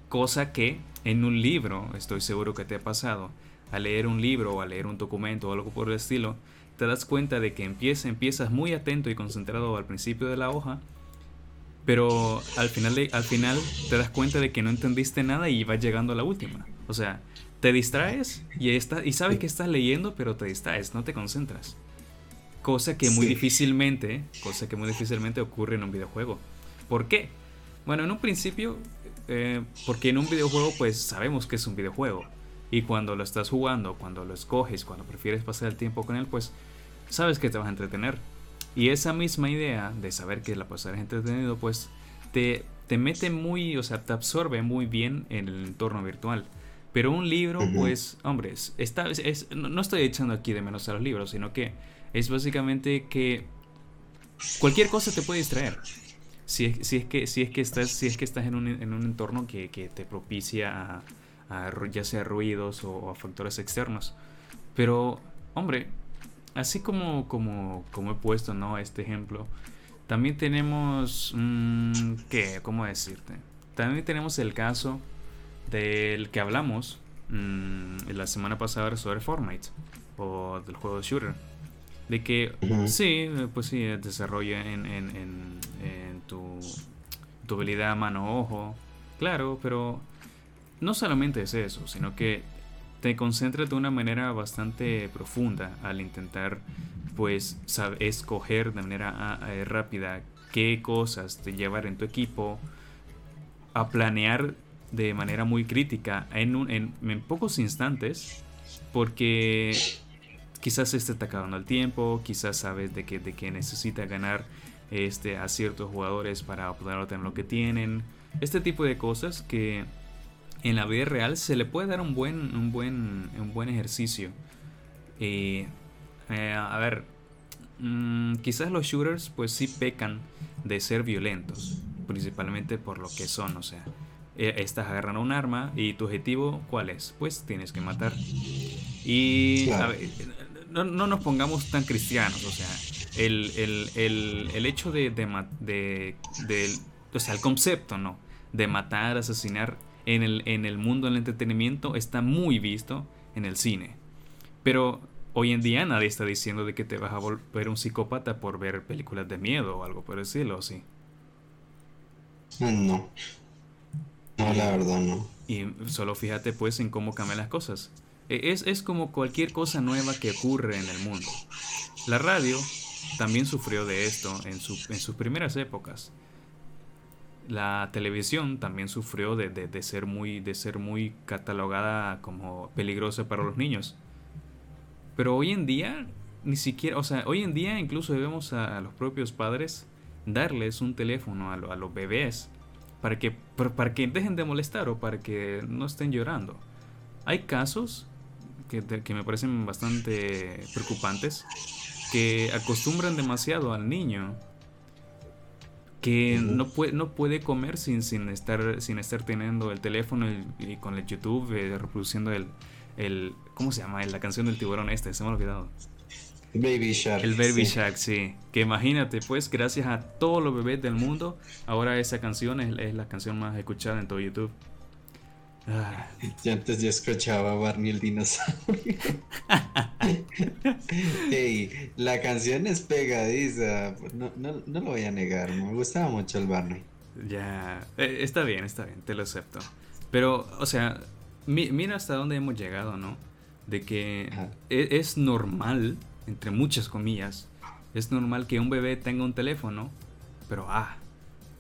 Cosa que en un libro, estoy seguro que te ha pasado, a leer un libro o a leer un documento o algo por el estilo, te das cuenta de que empieza, empiezas muy atento y concentrado al principio de la hoja, pero al final, al final te das cuenta de que no entendiste nada y vas llegando a la última. O sea, te distraes y, está, y sabes que estás leyendo, pero te distraes, no te concentras. Cosa que muy difícilmente, cosa que muy difícilmente ocurre en un videojuego. ¿Por qué? Bueno, en un principio, eh, porque en un videojuego pues sabemos que es un videojuego. Y cuando lo estás jugando, cuando lo escoges, cuando prefieres pasar el tiempo con él, pues sabes que te vas a entretener. Y esa misma idea de saber que la pasar entretenido, pues te, te mete muy, o sea, te absorbe muy bien en el entorno virtual. Pero un libro, pues, hombre, está, es, no estoy echando aquí de menos a los libros, sino que es básicamente que cualquier cosa te puede distraer. Si es, si es, que, si es que estás, si es que estás en, un, en un entorno que, que, te propicia a, ya sea ruidos o a factores externos. Pero, hombre, así como, como, como he puesto ¿no? este ejemplo, también tenemos, mm, ¿qué? ¿Cómo decirte? También tenemos el caso del que hablamos mm, la semana pasada sobre Fortnite o del juego de shooter. De que sí, pues sí, desarrolla en, en, en, en tu, tu habilidad mano-ojo, claro, pero no solamente es eso, sino que te concentras de una manera bastante profunda al intentar pues escoger de manera eh, rápida qué cosas te llevar en tu equipo, a planear de manera muy crítica en, en, pocos instantes, porque quizás se está acabando el tiempo, quizás sabes de que, de que necesita ganar este, a ciertos jugadores para poder obtener lo que tienen, este tipo de cosas que en la vida real se le puede dar un buen, un buen, un buen ejercicio. Eh, eh, a ver, mm, quizás los shooters pues sí pecan de ser violentos, principalmente por lo que son, o sea, estás agarrando un arma y tu objetivo cuál es, pues tienes que matar. Y no, nos pongamos tan cristianos, o sea, el, hecho de, de, de, o sea, el concepto, ¿no? De matar, asesinar en el, en el mundo del entretenimiento está muy visto en el cine. Pero hoy en día nadie está diciendo de que te vas a volver un psicópata por ver películas de miedo o algo por decirlo, ¿sí? No. No, la verdad no. Y solo fíjate pues en cómo cambian las cosas. E, es, es como cualquier cosa nueva que ocurre en el mundo. La radio también sufrió de esto en, en sus primeras épocas. La televisión también sufrió de, de, ser muy, de ser muy catalogada como peligrosa para los niños. Pero hoy en día, ni siquiera, o sea, hoy en día incluso debemos a, los propios padres darles un teléfono a los bebés para que, para, que dejen de molestar o para que no estén llorando. Hay casos que, que me parecen bastante preocupantes que acostumbran demasiado al niño que no, puede, no puede comer sin, sin, estar, sin estar teniendo el teléfono y, con el YouTube eh, reproduciendo el, el... ¿Cómo se llama? La canción del tiburón este, se me ha olvidado. Baby Shark. El Baby Shark, sí. Que imagínate, pues, gracias a todos los bebés del mundo, ahora esa canción es, la canción más escuchada en todo YouTube. Ah. Yo antes yo escuchaba Barney el dinosaurio. hey, la canción es pegadiza, no, no, no, lo voy a negar, me gustaba mucho el Barney. Ya, eh, está bien, está bien, te lo acepto. Pero, o sea, mira hasta dónde hemos llegado, ¿no? De que e, es normal entre muchas comillas, es normal que un bebé tenga un teléfono, pero ah,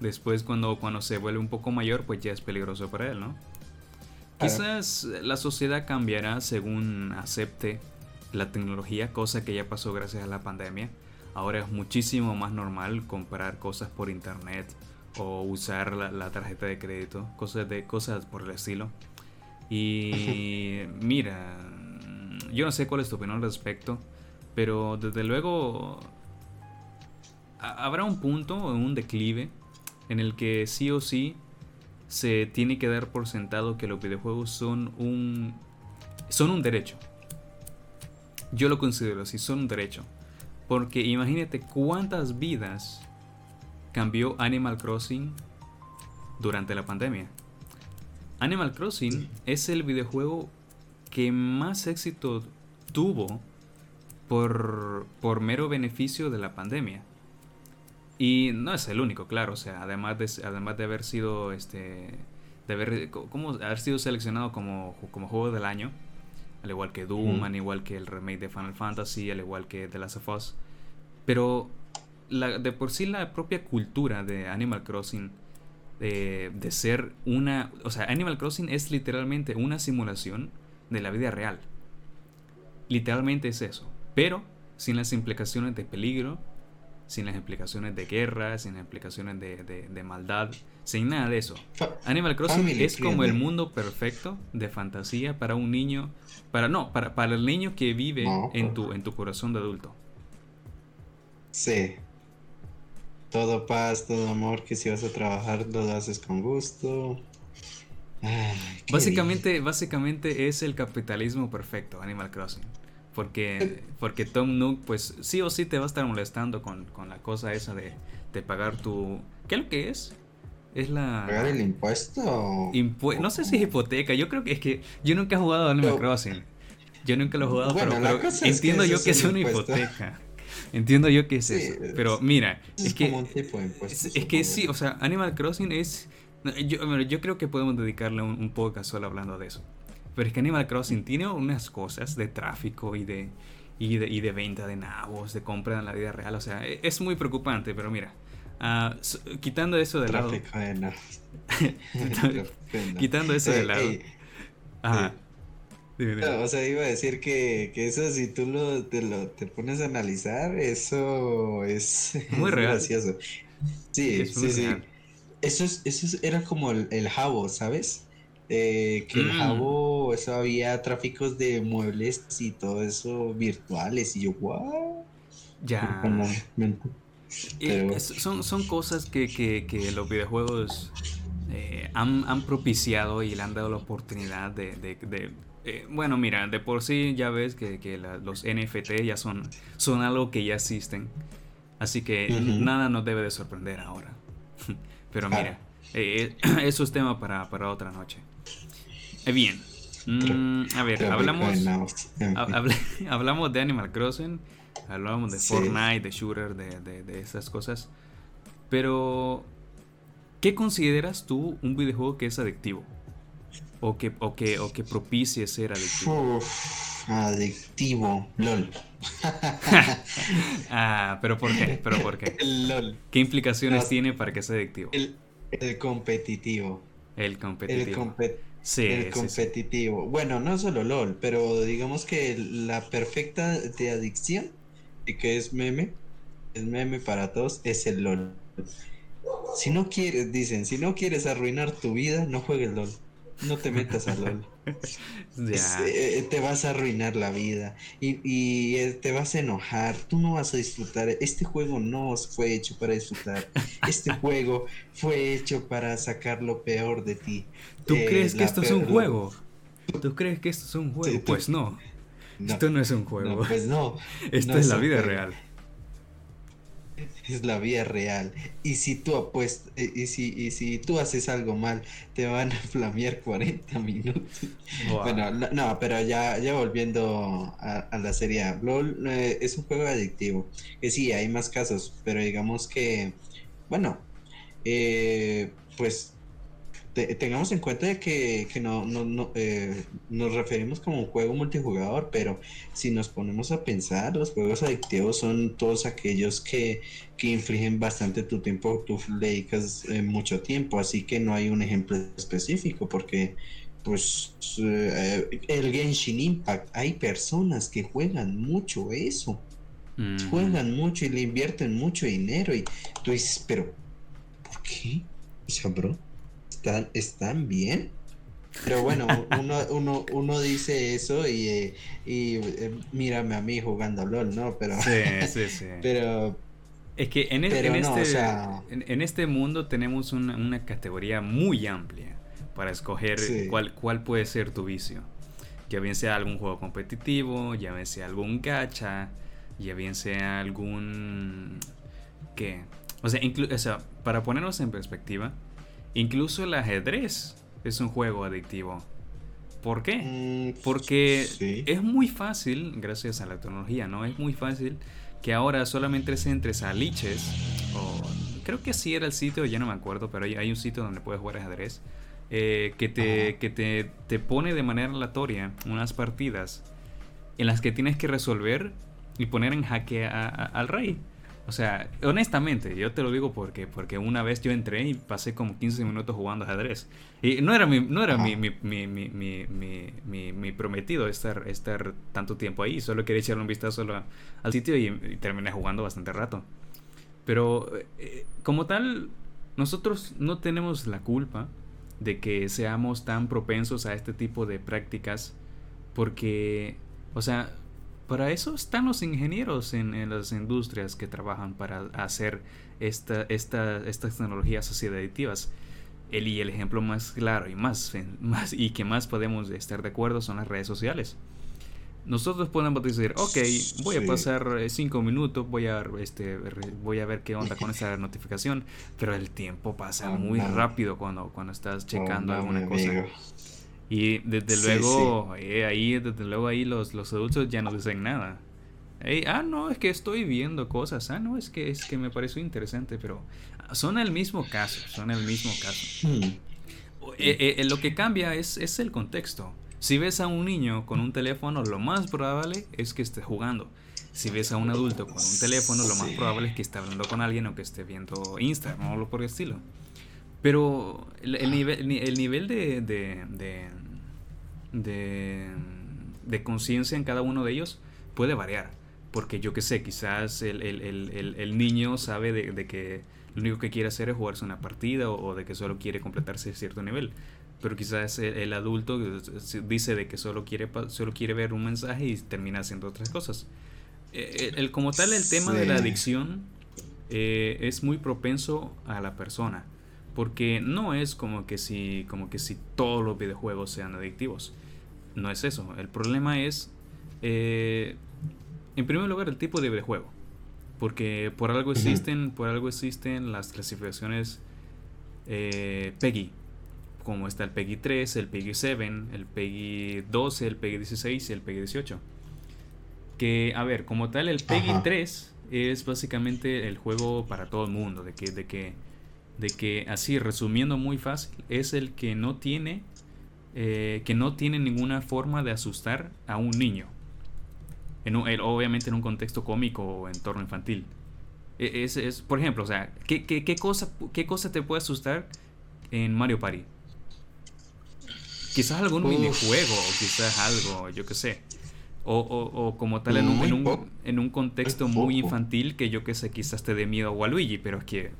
después cuando, cuando se vuelve un poco mayor, pues ya es peligroso para él, ¿no? Quizás la sociedad cambiará según acepte la tecnología, cosa que ya pasó gracias a la pandemia. Ahora es muchísimo más normal comprar cosas por internet o usar la, tarjeta de crédito, cosas, de, cosas por el estilo. Y mira, yo no sé cuál es tu opinión al respecto, pero desde luego habrá un punto, un declive, en el que sí o sí se tiene que dar por sentado que los videojuegos son un, son un derecho. Yo lo considero así, son un derecho. Porque imagínate cuántas vidas cambió Animal Crossing durante la pandemia. Animal Crossing es el videojuego que más éxito tuvo por, por mero beneficio de la pandemia. Y no es el único, claro, o sea, además de, además de haber sido este, de haber, como, haber sido seleccionado como, como juego del año, al igual que Doom, al igual que el remake de Final Fantasy, al igual que The Last of Us. Pero la, de por sí la propia cultura de Animal Crossing, de, de ser una... O sea, Animal Crossing es literalmente una simulación de la vida real. Literalmente es eso. Pero sin las implicaciones de peligro, sin las implicaciones de guerra, sin las implicaciones de, maldad, sin nada de eso. Animal Crossing es como el mundo perfecto de fantasía para un niño, para no, para, para el niño que vive en, tu, en tu corazón de adulto. Sí. Todo paz, todo amor, que si vas a trabajar lo haces con gusto. básicamente, básicamente es el capitalismo perfecto, Animal Crossing. Porque, porque Tom Nook, pues sí o sí te va a estar molestando con, la cosa esa de, pagar tu... ¿Qué es lo que es? Es la... ¿Pagar el impuesto? no sé si es hipoteca, yo creo que es que yo nunca he jugado a Animal Crossing. Yo nunca lo he jugado, pero, entiendo yo que es una hipoteca. Entiendo yo que es eso. Pero mira, es, que... es, que sí, o sea, Animal Crossing es... Yo, yo creo que podemos dedicarle un, un podcast solo hablando de eso. Pero es que Animal Crossing tiene unas cosas de tráfico y de, y de, y de venta de nabos, de compra en la vida real. O sea, e, es muy preocupante, pero mira, uh, quitando eso de lado. De quitando eso de lado. Ajá. o sea, iba a decir que, que eso si tú lo te, lo te pones a analizar, eso es muy real. gracioso. Sí, sí, sí. Eso, es, eso era como el, el jabo, ¿sabes? Eh, que el mm. Jabo, eso había tráficos de muebles y todo eso virtuales. Y yo, wow. Ya. son, son cosas que, que, los videojuegos eh, han, propiciado y le han dado la oportunidad de. Eh, bueno, mira, de por sí ya ves que, los NFT ya son, son algo que ya existen. Así que nada nos debe de sorprender ahora. Pero mira, eso es tema para, para otra noche. Eh, bien. Mm, a ver, hablamos, hablamos de Animal Crossing, hablamos de Fortnite, de Shooter, de, de, esas cosas. Pero, ¿qué consideras tú un videojuego que es adictivo? O que, o que, o que propicie ser adictivo. adictivo, LOL. ah, pero ¿por qué? ¿Pero por qué? LOL. ¿Qué implicaciones tiene para que sea adictivo? El, competitivo. El competitivo. El competitivo el competitivo. Bueno, no solo LOL, pero digamos que la perfecta de adicción y que es meme, es meme para todos, es el LOL. Si no quieres, dicen, si no quieres arruinar tu vida, no juegues LOL no te metas a LOL. Eh, te vas a arruinar la vida y, eh, te vas a enojar. Tú no vas a disfrutar. Este juego no fue hecho para disfrutar. Este juego fue hecho para sacar lo peor de ti. ¿Tú eh, crees que esto es un juego? ¿Tú crees que esto es un juego? pues no. Esto no es un juego. pues no. Esto es la vida real es la vida real. Y si tú apuestas, eh, y si, y si tú haces algo mal, te van a flamear 40 minutos. Bueno, no, pero ya, ya volviendo a, la serie, LOL eh, es un juego adictivo. Que sí, hay más casos, pero digamos que, bueno, eh, pues tengamos en cuenta que, que no, no, eh, nos referimos como un juego multijugador, pero si nos ponemos a pensar, los juegos adictivos son todos aquellos que, que infligen bastante tu tiempo, tú le dedicas eh, mucho tiempo, así que no hay un ejemplo específico, porque pues eh, el Genshin Impact, hay personas que juegan mucho eso, juegan mucho y le invierten mucho dinero y tú dices, pero ¿por qué? O sea, bro están, están bien. Pero bueno, uno, uno, uno dice eso y, eh, y eh, mírame a mí jugando LOL, ¿no? Pero, sí, sí, sí. Pero... Es que en, este, en, este mundo tenemos una, categoría muy amplia para escoger cuál, cuál puede ser tu vicio. Ya bien sea algún juego competitivo, ya bien sea algún gacha, ya bien sea algún... ¿Qué? O sea, o sea, para ponernos en perspectiva, Incluso el ajedrez es un juego adictivo. ¿Por qué? Mm, Porque es muy fácil, gracias a la tecnología, ¿no? Es muy fácil que ahora solamente se entres a liches, o creo que así era el sitio, ya no me acuerdo, pero hay, un sitio donde puedes jugar ajedrez. eh, que, te, que te, te pone de manera aleatoria unas partidas en las que tienes que resolver y poner en jaque al rey. O sea, honestamente, yo te lo digo porque, porque una vez yo entré y pasé como 15 minutos jugando ajedrez. Y no era mi, no era mi, mi, mi, mi, mi, prometido estar, estar tanto tiempo ahí. Solo quería echarle un vistazo al sitio y, terminé jugando bastante rato. Pero eh, como tal, nosotros no tenemos la culpa de que seamos tan propensos a este tipo de prácticas porque, o sea, para eso están los ingenieros en, las industrias que trabajan para hacer esta, esta, estas tecnologías así aditivas. El, y el ejemplo más claro y más, más y que más podemos estar de acuerdo son las redes sociales. Nosotros podemos decir, ok, voy a pasar eh, cinco minutos, voy a, este, voy a ver qué onda con esa notificación, pero el tiempo pasa oh, muy rápido cuando, cuando estás checando oh, alguna cosa. Y desde luego, eh, ahí, desde luego ahí los, los adultos ya no dicen nada. ah, no, es que estoy viendo cosas. Ah, no, es que es que me pareció interesante, pero son el mismo caso, son el mismo caso. Hmm. Eh, eh, lo que cambia es, es el contexto. Si ves a un niño con un teléfono, lo más probable es que esté jugando. Si ves a un adulto con un teléfono, lo más probable es que esté hablando con alguien o que esté viendo Instagram o algo por el estilo. Pero el, nivel, el nivel de, de, de, conciencia en cada uno de ellos puede variar. Porque yo que sé, quizás el, niño sabe de, que lo único que quiere hacer es jugarse una partida o, de que solo quiere completarse cierto nivel. Pero quizás el, adulto dice de que solo quiere, solo quiere ver un mensaje y termina haciendo otras cosas. Eh, el, como tal, el tema de la adicción eh, es muy propenso a la persona. Porque no es como que si, como que si todos los videojuegos sean adictivos. No es eso. El problema es, eh, en primer lugar, el tipo de videojuego. Porque por algo existen, por algo existen las clasificaciones eh, PEGI. Como está el PEGI 3, el PEGI 7, el PEGI 12, el PEGI 16 y el PEGI 18. Que, a ver, como tal, el PEGI 3 es básicamente el juego para todo el mundo. De que, de que de que así resumiendo muy fácil es el que no tiene eh, que no tiene ninguna forma de asustar a un niño. En obviamente en un contexto cómico o entorno infantil. E, es, es, por ejemplo o sea ¿qué, qué, cosa qué cosa te puede asustar en Mario Party quizás algún minijuego o quizás algo yo qué sé. O, o, como tal en un, en un, en un contexto muy infantil que yo que sé quizás te dé miedo a Waluigi pero es que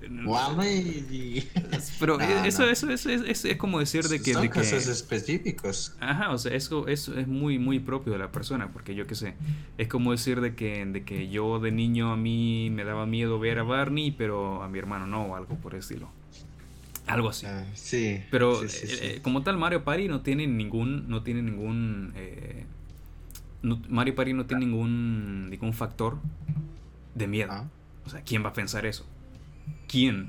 pero eso, eso, eso, es, es, como decir de que... Son casos específicos. Ajá, o sea, eso, eso es muy, muy propio de la persona, porque yo qué sé, es como decir de que, de que yo de niño a mí me daba miedo ver a Barney, pero a mi hermano no, o algo por el estilo. Algo así. Ah, sí. Pero eh, eh, como tal, Mario Party no tiene ningún... No tiene ningún eh, Mario Party no tiene ningún, ningún factor de miedo. Ah. O sea, ¿quién va a pensar eso? ¿Quién?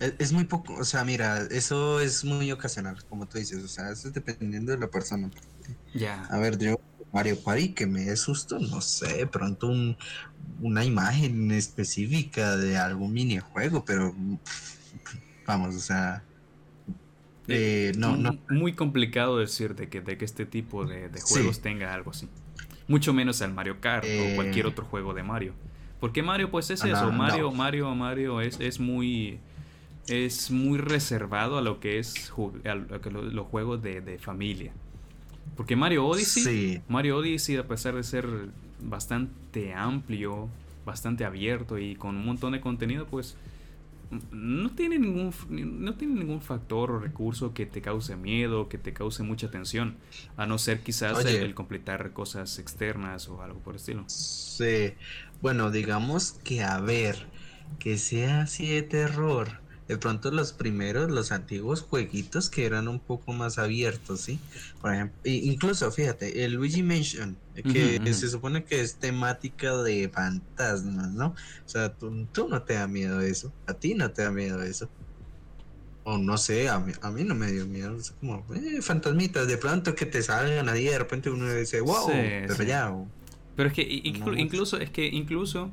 Es, muy poco, o sea, mira, eso es muy ocasional, como tú dices, o sea, eso es dependiendo de la persona. Ya. A ver, yo, Mario Party, que me dé susto, no sé, pronto un, una imagen específica de algún minijuego, pero vamos, o sea, eh, no, no. Muy complicado decir de que, de que este tipo de, juegos tenga algo así. Mucho menos el Mario Kart o cualquier eh, otro juego de Mario. Porque Mario, pues es eso. Mario, Mario, Mario es, es muy. Es muy reservado a lo que es los juegos de, familia. Porque Mario Odyssey. Mario Odyssey, a pesar de ser bastante amplio, bastante abierto y con un montón de contenido, pues no tiene ningún no tiene ningún factor o recurso que te cause miedo, que te cause mucha tensión, a no ser quizás el, completar cosas externas o algo por el estilo. Sí, bueno, digamos que a ver, que sea así de terror. De pronto los primeros, los antiguos jueguitos que eran un poco más abiertos, ¿sí? Por ejemplo, incluso, fíjate, el Luigi Mansion, que se supone que es temática de fantasmas, ¿no? O sea, tú, no te da miedo eso, a ti no te da miedo eso. O no sé, a mí, a mí no me dio miedo, es como, eh, fantasmitas, de pronto que te salgan ahí, de repente uno dice, wow, pero ya... Pero es que incluso, es que incluso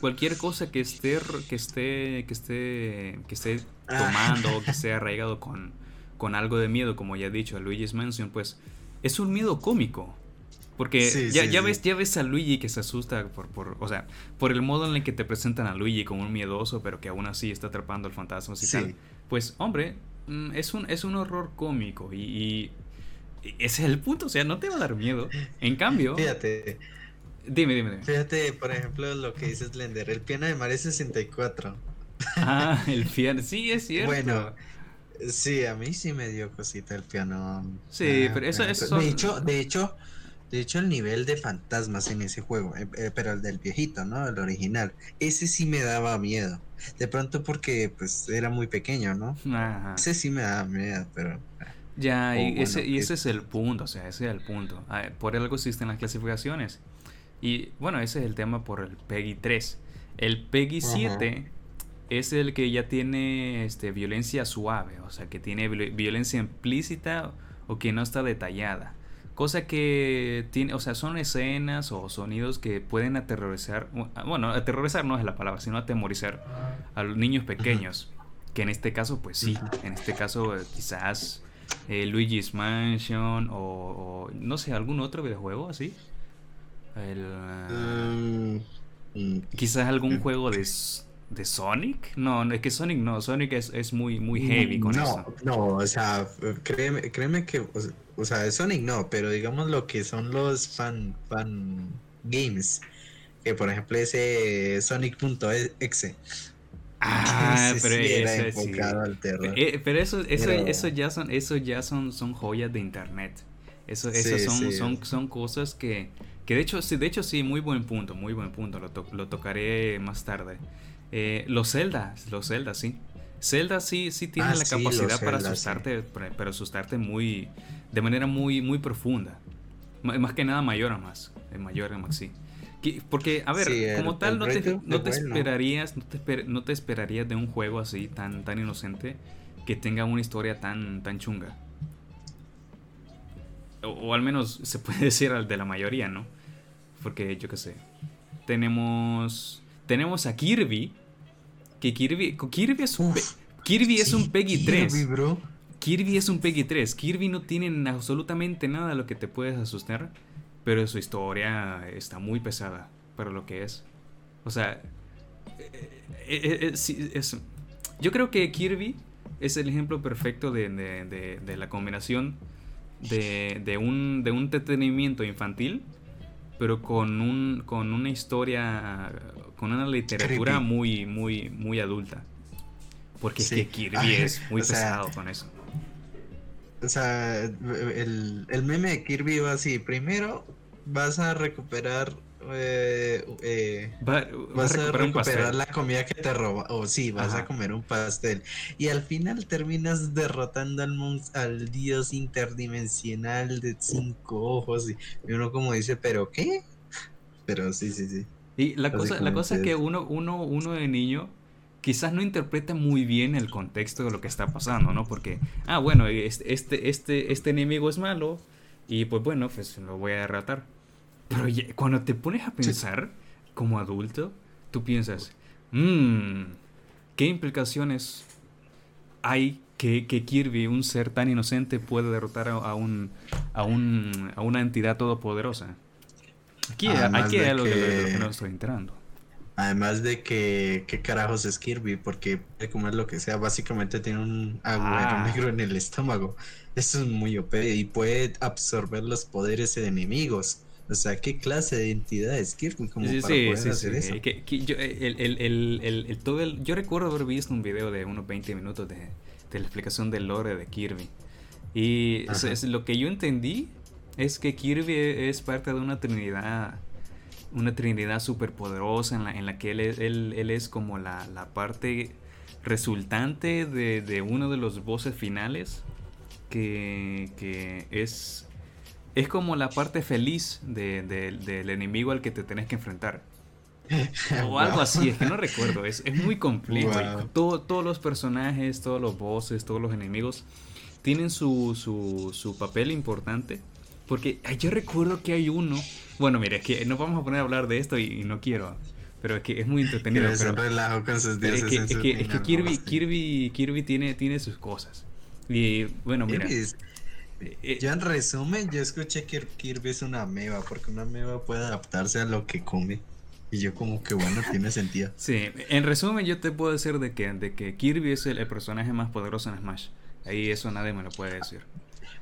cualquier cosa que esté que esté que esté que esté Ah. tomando o que esté arraigado con, con algo de miedo, como ya he dicho, a Luigi's Mansion, pues es un miedo cómico. Porque Sí, ya, sí, ya sí. ves, ya ves a Luigi que se asusta por, por, o sea, por el modo en el que te presentan a Luigi como un miedoso, pero que aún así está atrapando al fantasma y Sí. tal. Pues, hombre, mm, es un, es un horror cómico y, y- y ese es el punto, o sea, no te va a dar miedo. En cambio, Fíjate, dime, dime, dime. fíjate, por ejemplo, lo que dice Slender, el piano de Mario 64. Ah, el piano, sí, es cierto. Bueno, sí, a mí sí me dio cosita el piano. Sí, Ah, pero eso- eso De hecho, de hecho, de hecho, el nivel de fantasmas en ese juego, eh, eh, pero el del viejito, ¿no? El original, ese sí me daba miedo. De pronto porque, pues, era muy pequeño, ¿no? Ajá. Ese sí me daba miedo, pero... Ya, y, bueno, ese, y ese es el punto, o sea, ese es el punto. Ah, Por algo existen las clasificaciones. Y bueno, ese es el tema por el PEGI 3. El PEGI Ajá. 7 es el que ya tiene este, violencia suave, o sea, que tiene viol- violencia implícita o que no está detallada. Cosa que tiene, o sea, son escenas o sonidos que pueden aterrorizar, bueno, aterrorizar no es la palabra, sino atemorizar a los niños pequeños. Que en este caso, pues sí, en este caso eh, quizás eh, Luigi's Mansion o, o, no sé, algún otro videojuego así. El, eh, Mm, mm, quizás algún mm. juego de, de Sonic. No, no, es que Sonic no, Sonic es, es muy, muy heavy con no, eso. No, o sea, créeme, créeme que, o sea, Sonic no, pero digamos lo que son los fan, fan games, que por ejemplo ese Sonic.exe. Ah, pero sí era al terror. Eh, pero eso, eso, Pero- eso ya son, eso ya son, son joyas de internet. Eso, Sí, eso son, son, son cosas que, que de hecho, sí, de hecho sí, muy buen punto, muy buen punto. Lo, to- lo tocaré más tarde. Eh, los Zelda, los Zelda, sí. Zelda sí, sí tiene Ah, la sí, capacidad para Zelda, asustarte, para asustarte muy, de manera muy, muy profunda. Más que nada mayor a más, de mayor a más, sí. Que- Porque, a ver, Sí, el- como tal, no te, no te esperarías, no te, esper- no te esperarías de un juego así tan, tan inocente que tenga una historia tan, tan chunga. O, o al menos se puede decir al de la mayoría, ¿no? Porque yo qué sé. Tenemos. Tenemos a Kirby. Que Kirby. Kirby es un. Uf, Kirby es un Peggy 3. Kirby, bro. Kirby es un Peggy 3. Kirby no tiene absolutamente nada de lo que te puedes asustar. Pero su historia está muy pesada para lo que es. O sea. eh, eh, eh, es- yo creo que Kirby es el ejemplo perfecto de, de- de- de la combinación de, de un, de un entretenimiento infantil. Pero con, un, con una historia. Con una literatura Creepy. muy, muy, muy adulta. Porque Sí. es que Kirby Ay, es muy sea, pesado con eso. O sea, el, el meme de Kirby va así. Primero vas a recuperar. Eh, eh, Va, va vas a recuperar un recuperar la comida que te roba. O sí, vas Ajá. a comer un pastel. Y al final terminas derrotando al, al dios interdimensional de cinco ojos. Y, uno como dice, ¿pero qué? Pero sí, sí, sí. Y la cosa, la cosa es que uno, uno, uno de niño quizás no interpreta muy bien el contexto de lo que está pasando, ¿no? Porque, ah, bueno, este, este, este enemigo es malo y pues bueno, pues lo voy a derrotar. Pero ya- cuando te pones a pensar como adulto, tú piensas, mmm, ¿qué implicaciones hay que, que Kirby, un ser tan inocente, puede derrotar a, a un, a, un, a una entidad todopoderosa? Aquí, hay algo que... de lo que- que no estoy entrando. Además de que, ¿qué carajos es Kirby? Porque puede comer lo que sea, básicamente tiene un agujero Ah. negro en el estómago. Eso es muy OP y puede absorber los poderes de enemigos. O sea, ¿qué clase de entidad es Kirby como Sí, para sí, poder sí, hacer sí. eso? Que- que yo, el, el- el- el- el- todo el- yo recuerdo haber visto un video de unos 20 minutos de, de la explicación del lore de Kirby. Y es- Ajá. es lo que yo entendí es que Kirby es parte de una trinidad, una trinidad súper poderosa en la, en la que él, es- él, él es como la, la parte resultante de, de uno de los voces finales que, que es, es como la parte feliz de- de- del enemigo al que te tenés que enfrentar. O algo Wow. así, es que no recuerdo, es, es muy complejo. Wow. todo- todos los personajes, todos los bosses, todos los enemigos tienen su, su, su papel importante. Porque ay, yo recuerdo que hay uno. Bueno, mire, es que nos vamos a poner a hablar de esto y, y no quiero. pero es que es muy entretenido. es un relajo con sus dioses. Es que, es que, Kirby, Kirby, Kirby tiene, tiene sus cosas. Y bueno, mira. Eh, yo en resumen, yo escuché que Kirby es una meba, porque una meba puede adaptarse a lo que come. Y yo como que bueno, tiene sentido. Sí, en resumen yo te puedo decir de que, de que Kirby es el, personaje más poderoso en Smash. Ahí eso nadie me lo puede decir.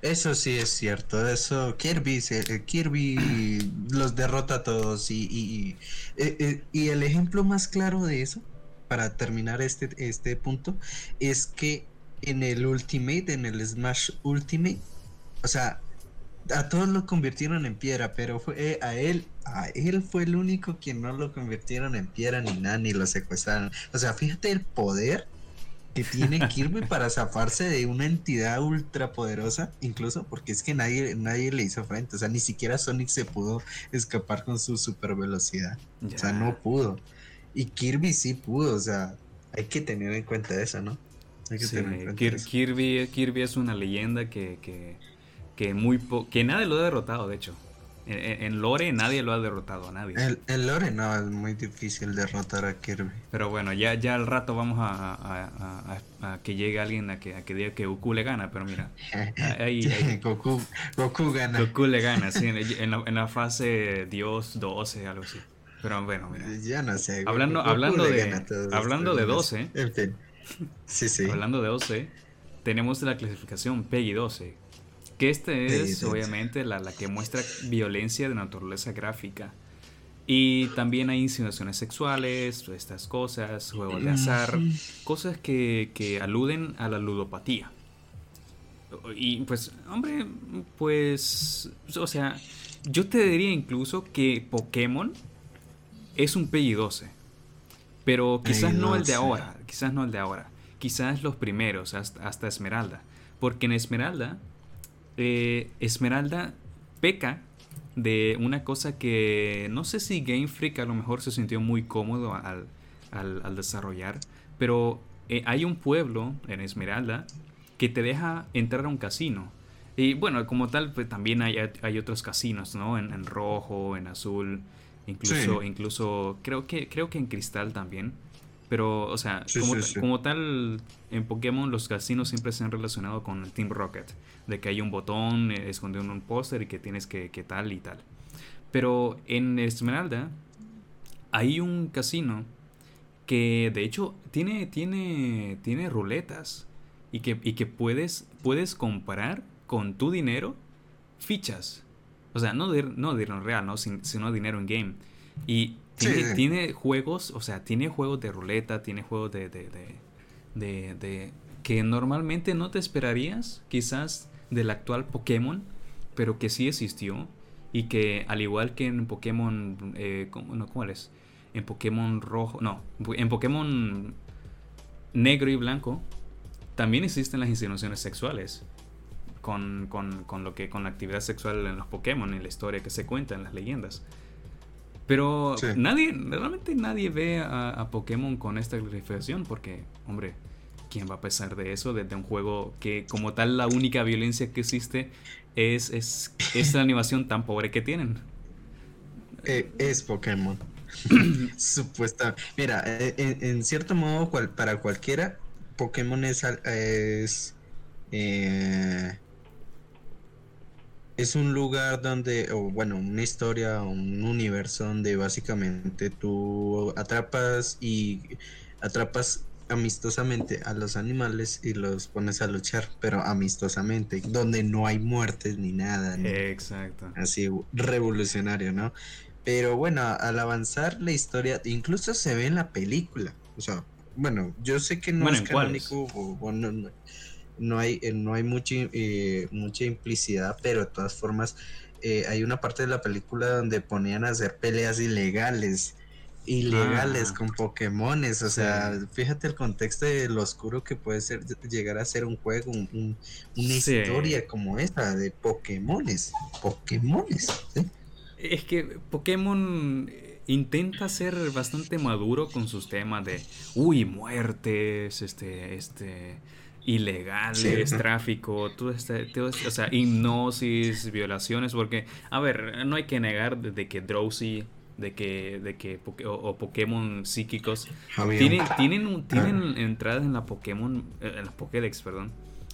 Eso sí es cierto, eso Kirby, eh, Kirby los derrota a todos y, y, y, el ejemplo más claro de eso, para terminar este, este punto, es que en el Ultimate, en el Smash Ultimate, o sea, a todos lo convirtieron en piedra, pero fue eh, a él, a él fue el único quien no lo convirtieron en piedra ni nada, ni lo secuestraron. O sea, fíjate el poder que tiene Kirby para zafarse de una entidad ultra poderosa, incluso porque es que nadie, nadie le hizo frente. O sea, ni siquiera Sonic se pudo escapar con su super velocidad. O sea, no pudo. Y Kirby sí pudo, o sea, hay que tener en cuenta eso, ¿no? Hay que tener en cuenta eso. Kirby, Kirby es una leyenda que, que que muy que nadie lo ha derrotado, de hecho. En, Lore nadie lo ha derrotado a nadie. En, Lore no, es muy difícil derrotar a Kirby. Pero bueno, ya, ya al rato vamos a, que llegue alguien a que, que diga que Goku le gana, pero mira. Ahí, Goku, Goku gana. Goku le gana, sí, en, la, fase Dios 12, algo así. Pero bueno, mira. Ya no sé. Hablando, hablando de, hablando de 12. En fin. Sí, sí. Hablando de 12, tenemos la clasificación Peggy 12 que este es obviamente la, la, que muestra violencia de naturaleza gráfica. Y también hay insinuaciones sexuales, estas cosas, juegos de azar, cosas que, que aluden a la ludopatía. Y pues, hombre, pues, o sea, yo te diría incluso que Pokémon es un PG 12. Pero quizás no el de ahora, quizás no el de ahora. Quizás los primeros, hasta, hasta Esmeralda. Porque en Esmeralda eh, Esmeralda peca de una cosa que no sé si Game Freak a lo mejor se sintió muy cómodo al, desarrollar, pero eh, hay un pueblo en Esmeralda que te deja entrar a un casino. Y bueno, como tal, pues también hay, hay otros casinos, ¿no? En, rojo, en azul, incluso, incluso creo que, creo que en cristal también. Pero, o sea, como, tal, en Pokémon los casinos siempre se han relacionado con Team Rocket. De que hay un botón eh, escondido en un póster y que tienes que, que, tal y tal. Pero en Esmeralda hay un casino que de hecho tiene, tiene, tiene ruletas. Y que, y que puedes, puedes comprar con tu dinero fichas. O sea, no, de, no dinero real, ¿no? sino dinero en game. Y tiene, juegos, o sea, tiene juegos de ruleta, tiene juegos de, de, de, de, que normalmente no te esperarías, quizás del actual Pokémon, pero que sí existió y que al igual que en Pokémon, eh, ¿cómo, no, ¿cuál es? En Pokémon rojo, no, en Pokémon negro y blanco, también existen las insinuaciones sexuales. Con, con, con, lo que con la actividad sexual en los Pokémon, en la historia que se cuenta, en las leyendas. Pero nadie, realmente nadie ve a, Pokémon con esta clasificación porque, hombre, ¿quién va a pesar de eso desde un juego que como tal la única violencia que existe es, es, la animación tan pobre que tienen? Eh, es Pokémon. Supuesta. Mira, eh, en, cierto modo, para cualquiera, Pokémon es, es eh, es un lugar donde, o bueno, una historia, un universo donde básicamente tú atrapas y atrapas amistosamente a los animales y los pones a luchar, pero amistosamente, donde no hay muertes ni nada. Exacto. Así revolucionario, ¿no? Pero bueno, al avanzar la historia, incluso se ve en la película. O sea, bueno, yo sé que no es canónico, o, no hay, eh, no hay mucha, eh, mucha implicidad, pero de todas formas eh, hay una parte de la película donde ponían a hacer peleas ilegales, ilegales ah. con Pokémones, o sea, fíjate el contexto de lo oscuro que puede ser llegar a ser un juego, una historia como esta de Pokémones, Pokémones. Es que Pokémon intenta ser bastante maduro con sus temas de, uy, muertes, este, este ilegales, tráfico, todo este, todo este, o sea, hipnosis, violaciones, porque, a ver, no hay que negar de que Drowsy de que, de que o, Pokémon psíquicos tienen, tienen, tienen entradas en la Pokémon, eh, en la Pokédex, perdón,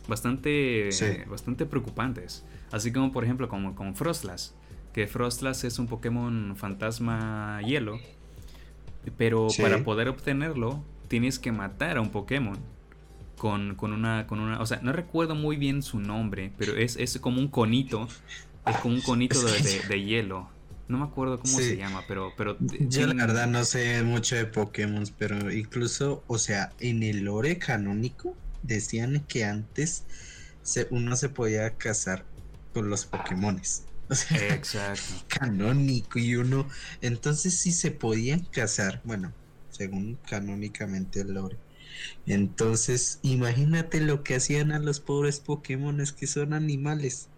bastante, bastante preocupantes. Así como por ejemplo como con Frostlass, que Frostlass es un Pokémon fantasma hielo, pero para poder obtenerlo tienes que matar a un Pokémon. Con, con, una, con una, o sea, no recuerdo muy bien su nombre, pero es, es como un conito, es como un conito de, de hielo. No me acuerdo cómo se llama, pero... pero Yo la verdad no sé mucho de Pokémon, pero incluso, o sea, en el lore canónico decían que antes se, uno se podía casar con los Pokémones. O sea, Exacto. canónico y uno... Entonces sí se podían casar, bueno, según canónicamente el lore. Entonces, imagínate lo que hacían a los pobres Pokémones que son animales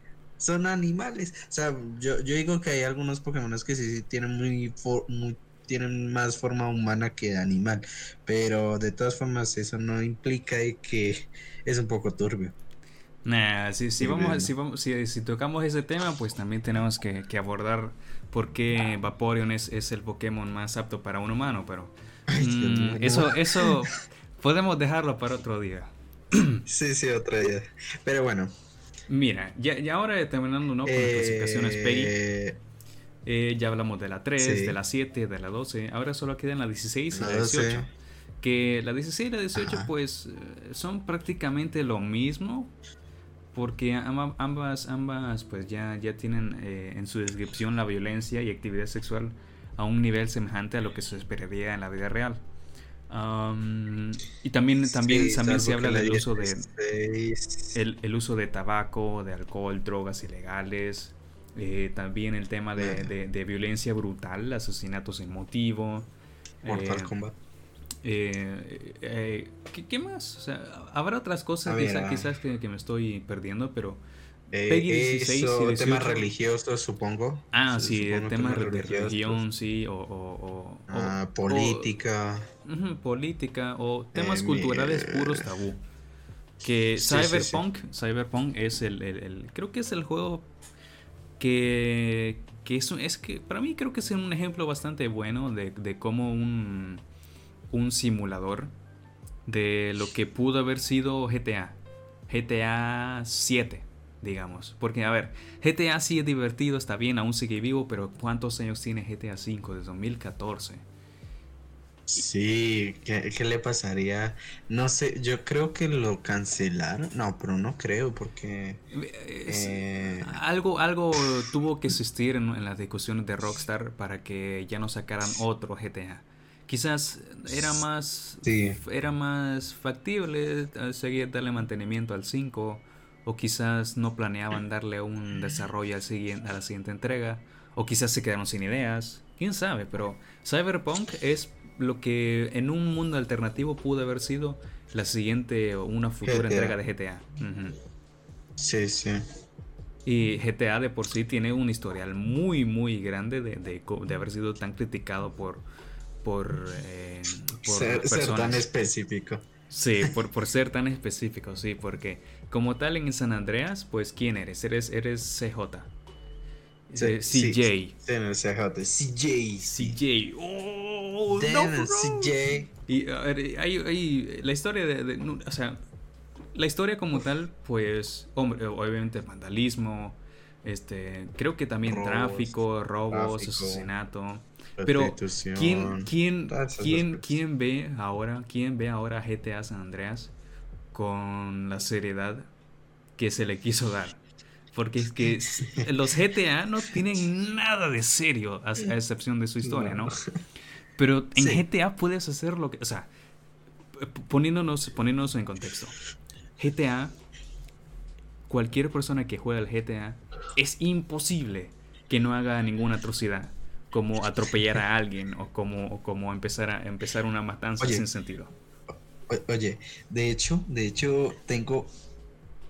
son animales. O sea, yo, yo digo que hay algunos Pokémon que sí, tienen muy, tienen más forma humana que animal, pero de todas formas eso no implica que es un poco turbio. Nah, si, si, vamos, si, vamos, si, si, tocamos ese tema, pues también tenemos que, que abordar por qué Vaporeon es, es, el Pokémon más apto para un humano, pero mm, eso, eso podemos dejarlo para otro día. Sí, sí, otro día. Pero bueno, Mira, ya, ya ahora terminando ¿no? con las clasificaciones PEGI. Eh, eh, ya hablamos de la 3, de la 7, de la 12. Ahora solo quedan la 16 y la, 18. Que la 16 y la 18 pues eh, son prácticamente lo mismo. Porque ambas, ambas pues ya, ya tienen en su descripción la violencia y actividad sexual a un nivel semejante a lo que se esperaría en la vida real y también, también, también se habla del uso de el, uso de tabaco, de alcohol, drogas ilegales, eh, también el tema de, de, violencia brutal, asesinatos sin motivo. Mortal eh, Kombat. Eh, ¿qué, más? O sea, habrá otras cosas quizás que, que, me estoy perdiendo, pero eh, Peggy 16 y temas religiosos, supongo. Ah, sí, temas de religión, sí, o... o, ah, política. Política, o temas eh, culturales puros tabú. Que Cyberpunk, Cyberpunk es el, el, Creo que es el juego que... Que es, es que para mí creo que es un ejemplo bastante bueno de, de cómo un, un simulador de lo que pudo haber sido GTA. GTA 7 digamos. Porque, a ver, GTA sí es divertido, está bien, aún sigue vivo, pero ¿cuántos años tiene GTA V? Desde 2014. Sí, ¿qué, le pasaría? No sé, yo creo que lo cancelaron. No, pero no creo porque... Eh, algo, algo tuvo que existir en, las discusiones de Rockstar para que ya no sacaran otro GTA. Quizás era más, era más factible eh, seguir darle mantenimiento al 5 o quizás no planeaban darle un desarrollo al siguiente, a la siguiente entrega, o quizás se quedaron sin ideas, quién sabe, pero Cyberpunk es lo que en un mundo alternativo pudo haber sido la siguiente o una futura entrega de GTA. Sí, sí. Y GTA de por sí tiene un historial muy, muy grande de, de, haber sido tan criticado por, por, eh, ser, tan específico. Sí, por, por ser tan específico, sí, porque como tal en San Andreas, pues ¿quién eres? Eres, eres CJ. CJ. Sí, CJ. CJ. CJ. Oh, no, CJ. Y a ver, hay, la historia de, O sea, la historia como tal, pues, hombre, obviamente vandalismo, este, creo que también tráfico, robos, asesinato. Pero ¿quién, quién, quién, quién ve ahora, quién ve ahora GTA San Andreas con la seriedad que se le quiso dar? Porque es que los GTA no tienen nada de serio, a, excepción de su historia, ¿no? Pero en GTA puedes hacer lo que, o sea, poniéndonos, poniéndonos en contexto. GTA, cualquier persona que juega al GTA, es imposible que no haga ninguna atrocidad como atropellar a alguien o como, como empezar a empezar una matanza sin sentido. Oye, de hecho, de hecho tengo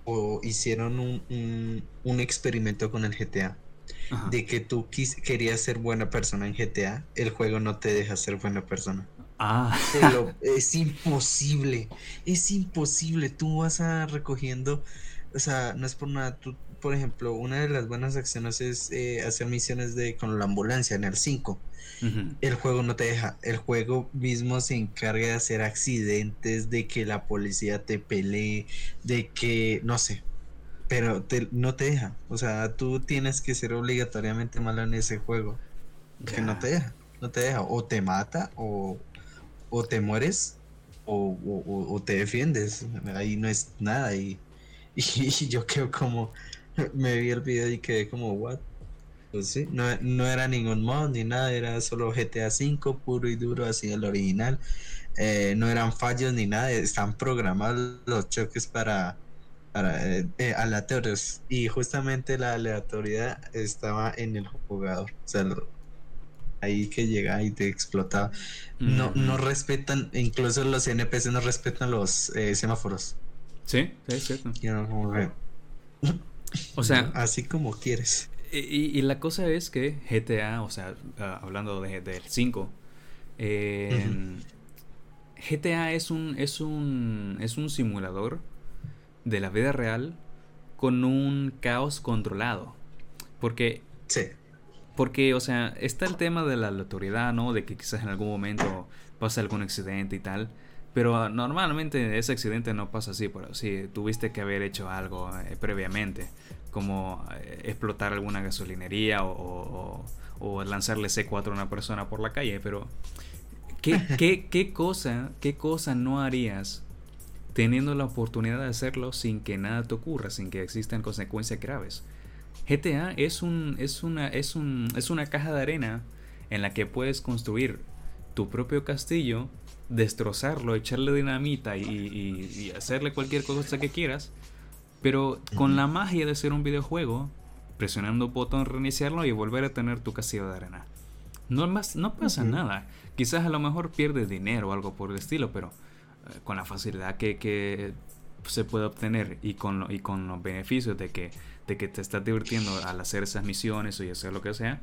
o hicieron un, un, experimento con el GTA. De que tú querías ser buena persona en GTA, el juego no te deja ser buena persona. Ah. es imposible, es imposible. Tú vas a recogiendo, o sea, no es por nada, tú por ejemplo, una de las buenas acciones es eh, hacer misiones de con la ambulancia en el 5. el juego no te deja. El juego mismo se encarga de hacer accidentes, de que la policía te pelee, de que, no sé, pero no te deja. O sea, tú tienes que ser obligatoriamente malo en ese juego. Que no te deja, no te deja. O te mata o, o te mueres o, o, te defiendes. Ahí no es nada. Y, y, yo creo como me vi el video y quedé como, what? Pues sí, no, no era ningún mod ni nada, era solo GTA V puro y duro, así el original. Eh, no eran fallos ni nada, están programados los choques para, para eh, eh, aleatorios. Y justamente la aleatoriedad estaba en el jugador. O sea, ahí que llega y te explotaba. No, no respetan, incluso los NPC no respetan los semáforos. Sí, es cierto. o sea, así como quieres. Y, la cosa es que GTA, o sea, ah, hablando del de 5, GTA es un, es, un, es un simulador de la vida real con un caos controlado. Porque. Sí. Porque, o sea, está el tema de la autoridad, ¿no? De que quizás en algún momento pasa algún accidente y tal. Pero normalmente ese accidente no pasa así, pero si tuviste que haber hecho algo eh, previamente, como eh, explotar alguna gasolinería o, lanzarle C4 a una persona por la calle, pero ¿qué, qué, qué, cosa, ¿qué cosa no harías teniendo la oportunidad de hacerlo sin que nada te ocurra, sin que existan consecuencias graves? GTA es, un, es, una, es, un, es una caja de arena en la que puedes construir tu propio castillo destrozarlo, echarle dinamita y, hacerle cualquier cosa que quieras. Pero con la magia de ser un videojuego, presionando un botón, reiniciarlo y volver a tener tu castillo de arena. No, más, no pasa nada. Quizás a lo mejor pierdes dinero o algo por el estilo, pero con la facilidad que, se puede obtener y con, y con los beneficios de que, de que te estás divirtiendo al hacer esas misiones o hacer lo que sea.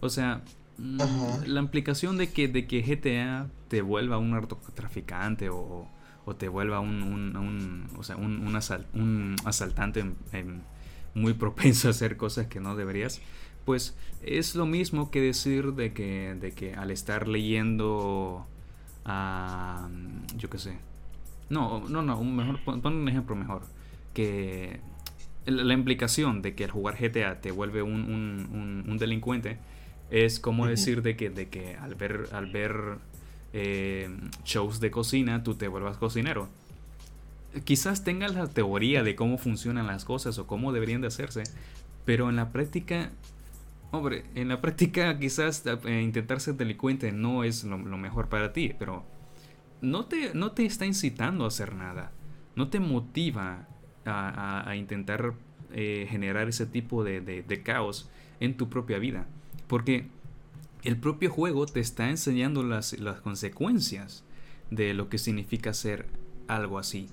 O sea, Mm, la implicación de que, de que GTA te vuelva un narcotraficante o, o te vuelva un, un, o sea, un, un, asaltante muy propenso a hacer cosas que no deberías, pues es lo mismo que decir de que, de que al estar leyendo, a yo qué sé, no, no, no, un mejor, pon, un ejemplo mejor, que la implicación de que al jugar GTA te vuelve un delincuente, es como decir de que, de que al ver, al ver eh, shows de cocina tú te vuelvas cocinero. Quizás tengas la teoría de cómo funcionan las cosas o cómo deberían de hacerse, pero en la práctica, hombre, en la práctica quizás eh, intentar ser delincuente no es lo, mejor para ti, pero no te, no te está incitando a hacer nada, no te motiva a, intentar eh, generar ese tipo de caos en tu propia vida. Porque el propio juego te está enseñando las, las consecuencias de lo que significa hacer algo así.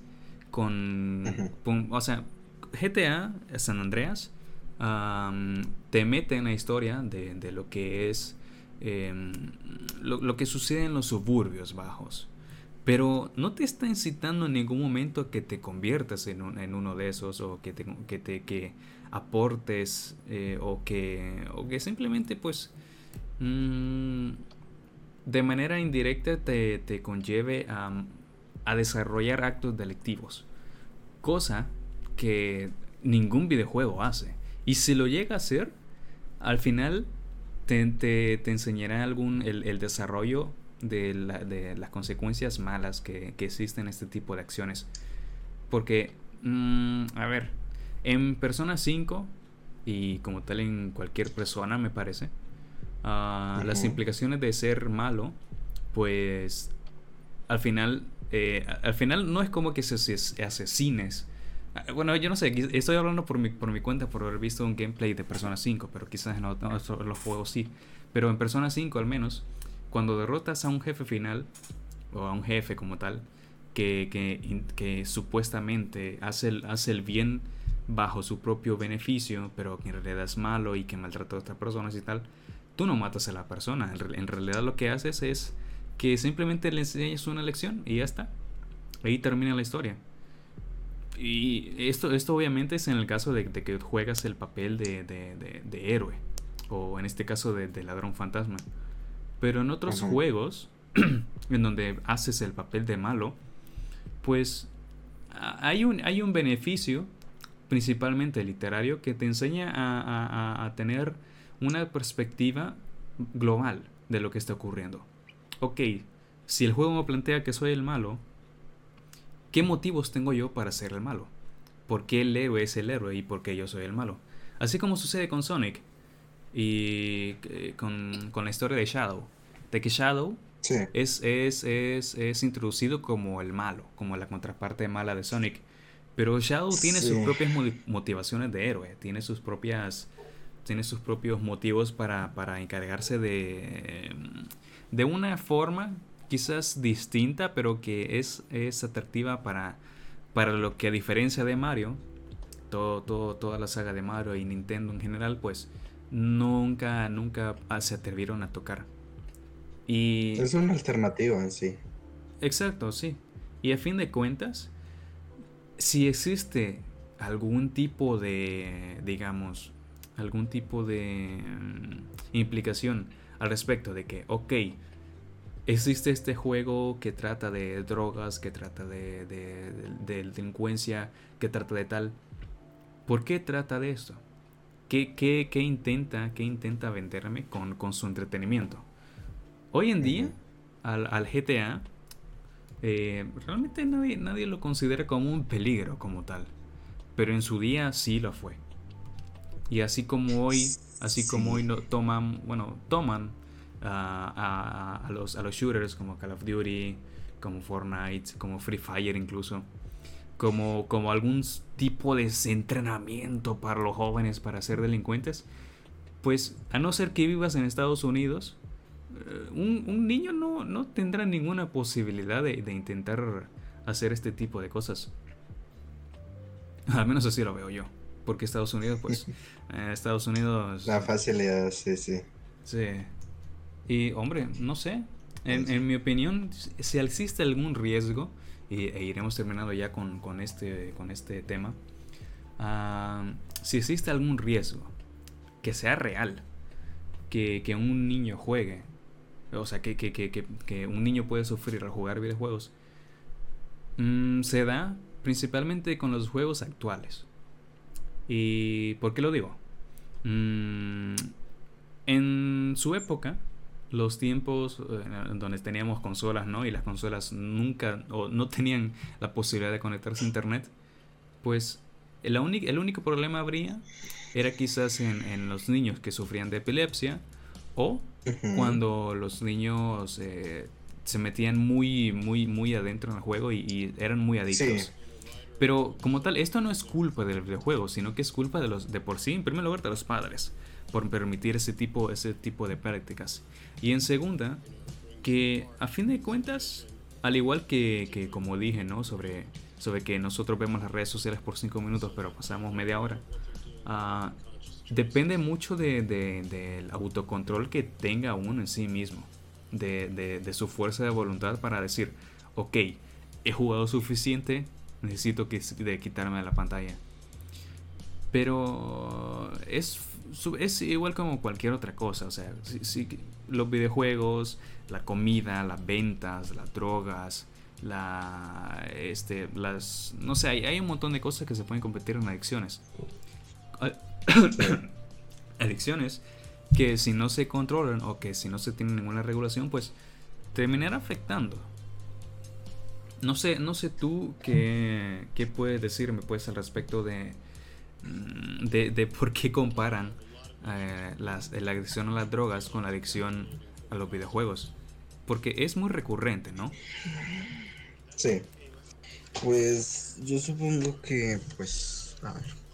Con, o sea, GTA San Andreas te mete en la historia de, lo que es em, lo, que sucede en los suburbios bajos. Pero no te está incitando en ningún momento a que te conviertas en, uno de esos o que te, que te aportes eh, o, que, o que simplemente pues mm, de manera indirecta te, conlleve a, desarrollar actos delictivos. Cosa que ningún videojuego hace. Y si lo llega a hacer, al final te, te, enseñará algún, el, desarrollo de, las consecuencias malas que, existen en este tipo de acciones. Porque, mm, a ver, en Persona 5, y como tal en cualquier persona me parece, ah, las implicaciones de ser malo, pues al final, eh, al final no es como que se, asesines. Ah, bueno, yo no sé, estoy hablando por mi, por mi cuenta por haber visto un gameplay de Persona 5, pero quizás en, otros, los juegos sí. Pero en Persona 5 al menos, cuando derrotas a un jefe final, o a un jefe como tal, que, que, que supuestamente hace el, hace el bien bajo su propio beneficio, pero que en realidad es malo y que maltrata a otras personas y tal, tú no matas a la persona. En realidad lo que haces es que simplemente le enseñas una lección y ya está. Ahí termina la historia. Y esto, esto obviamente es en el caso de, que juegas el papel de, héroe, o en este caso de, ladrón fantasma. Pero en otros juegos, en donde haces el papel de malo, pues hay un, hay un beneficio, principalmente literario, que te enseña a, tener una perspectiva global de lo que está ocurriendo. Ok, si el juego me plantea que soy el malo, ¿qué motivos tengo yo para ser el malo? ¿Por qué el héroe es el héroe y por qué yo soy el malo? Así como sucede con Sonic y eh, con, con la historia de Shadow. De que Shadow es, es, es, es, introducido como el malo, como la contraparte mala de Sonic. Pero Shadow tiene sus propias motivaciones de héroe, tiene sus propias tiene sus propios motivos para, para encargarse de de una forma quizás distinta, pero que es, es atractiva para, para lo que a diferencia de Mario, todo, todo, toda la saga de Mario y Nintendo en general, pues nunca, nunca se atrevieron a tocar. Y... Es una alternativa en sí. Exacto, sí. Y a fin de cuentas, si existe algún tipo de, digamos, algún tipo de mm, implicación al respecto de que, ok, existe este juego que trata de drogas, que trata de, de, delincuencia, que trata de tal. ¿Por qué trata de esto? ¿Qué, qué, qué intenta, qué intenta venderme con, con, su entretenimiento? Hoy en día, al, al GTA, eh, realmente nadie, nadie lo considera como un peligro como tal. Pero en su día sí lo fue. Y así como hoy, así como hoy no toman, bueno, toman a, los, a los shooters como Call of Duty, como Fortnite, como Free Fire incluso, como, como algún tipo de entrenamiento para los jóvenes para ser delincuentes, pues a no ser que vivas en Estados Unidos, eh, un, niño no, no, tendrá ninguna posibilidad de, intentar hacer este tipo de cosas. Al menos así lo veo yo. Porque Estados Unidos, pues, eh, Estados Unidos... La facilidad, sí, sí. Sí, y hombre, no sé, en, mi opinión, si existe algún riesgo, y, e iremos terminando ya con, con, este, con este tema, ah, si existe algún riesgo que sea real, que, que un niño juegue, o sea, que, que, que, un niño puede sufrir al jugar videojuegos, mm, se da principalmente con los juegos actuales. ¿Y por qué lo digo? Mm, en su época, los tiempos eh, en donde teníamos consolas, ¿no? Y las consolas nunca o no tenían la posibilidad de conectarse a internet, pues el, el único problema habría era quizás en, los niños que sufrían de epilepsia o cuando los niños eh, se metían muy, muy, muy adentro en el juego y, eran muy adictos. Pero como tal, esto no es culpa del videojuego, sino que es culpa de los de por sí, en primer lugar, de los padres por permitir ese tipo, ese tipo de prácticas. Y en segunda, que a fin de cuentas, al igual que, como dije, ¿no? Sobre, sobre que nosotros vemos las redes sociales por 5 minutos, pero pasamos media hora. Ah, depende mucho del de, autocontrol que tenga uno en sí mismo. De, de, su fuerza de voluntad para decir, ok, he jugado suficiente, necesito que, de quitarme de la pantalla. Pero es es igual como cualquier otra cosa. O sea, si, los videojuegos, la comida, las ventas, las drogas, la, este, las, no sé, hay, un montón de cosas que se pueden convertir en adicciones. adicciones que si no se controlan o que si no se tiene ninguna regulación, pues terminará afectando. No sé, no sé tú qué, qué puedes decirme pues al respecto de, mm, de, de por qué comparan eh, la adicción a las drogas con la adicción a los videojuegos. Porque es muy recurrente, ¿no? Sí. Pues yo supongo que, pues, a ver.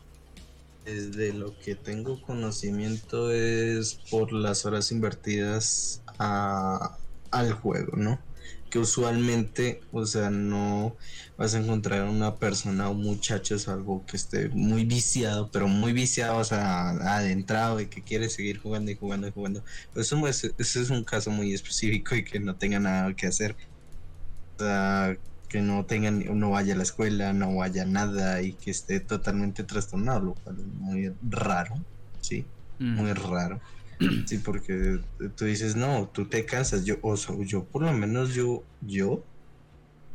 Desde lo que tengo conocimiento es por las horas invertidas a, al juego, ¿no? Que usualmente, o sea, no vas a encontrar una persona o un muchacho algo que esté muy viciado, pero muy viciado, o sea, adentrado y que quiere seguir jugando y jugando y jugando. Pues eso es, ese es un caso muy específico y que no tenga nada que hacer. O sea, que no tengan, no vaya a la escuela, no vaya nada y que esté totalmente trastornado, lo cual es muy raro, sí, muy raro. Sí, porque tú dices, no, tú te cansas. Yo, o sea, yo por lo menos yo, yo,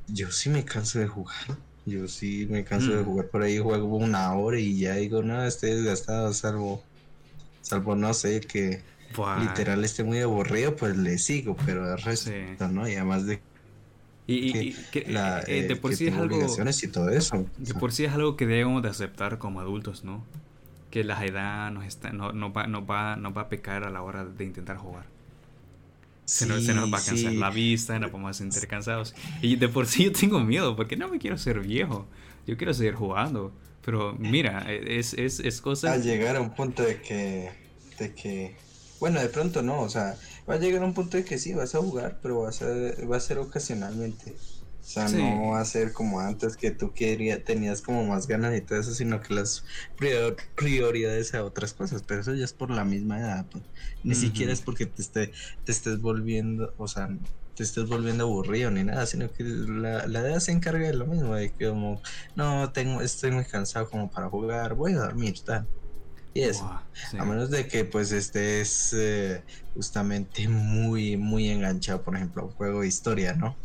yo sí me canso de jugar. Yo sí me canso de mm. jugar por ahí, juego una hora y ya digo, no, estoy desgastado, salvo, salvo no sé, que literal esté muy aburrido, pues le sigo, pero el resto, ¿no? Y además de y, que, eh, eh, de por sí es algo y todo eso. De por sí es algo que debemos de aceptar como adultos, ¿no? Que la edad nos está no, no va, no va, no va a pecar a la hora de intentar jugar. Se, nos, se, nos, va a cansar la vista, nos vamos a sentir cansados. Y de por sí yo tengo miedo, porque no me quiero ser viejo. Yo quiero seguir jugando. Pero mira, es, es, es cosa... Al llegar a un punto de que, de que... Bueno, de pronto no, o sea, va a llegar a un punto de que sí, vas a jugar, pero vas a, va a ser ocasionalmente. O sea, no va a ser como antes que tú querías, tenías como más ganas y todo eso, sino que las prioridades a otras cosas, pero eso ya es por la misma edad, pues. Ni siquiera es porque te, esté, te estés volviendo, o sea, te estés volviendo aburrido ni nada, sino que la, la edad se encarga de lo mismo, de que como, no, tengo, estoy muy cansado como para jugar, voy a dormir, tal. Y eso, a menos de que pues estés eh, justamente muy, muy enganchado, por ejemplo, a un juego de historia, ¿no?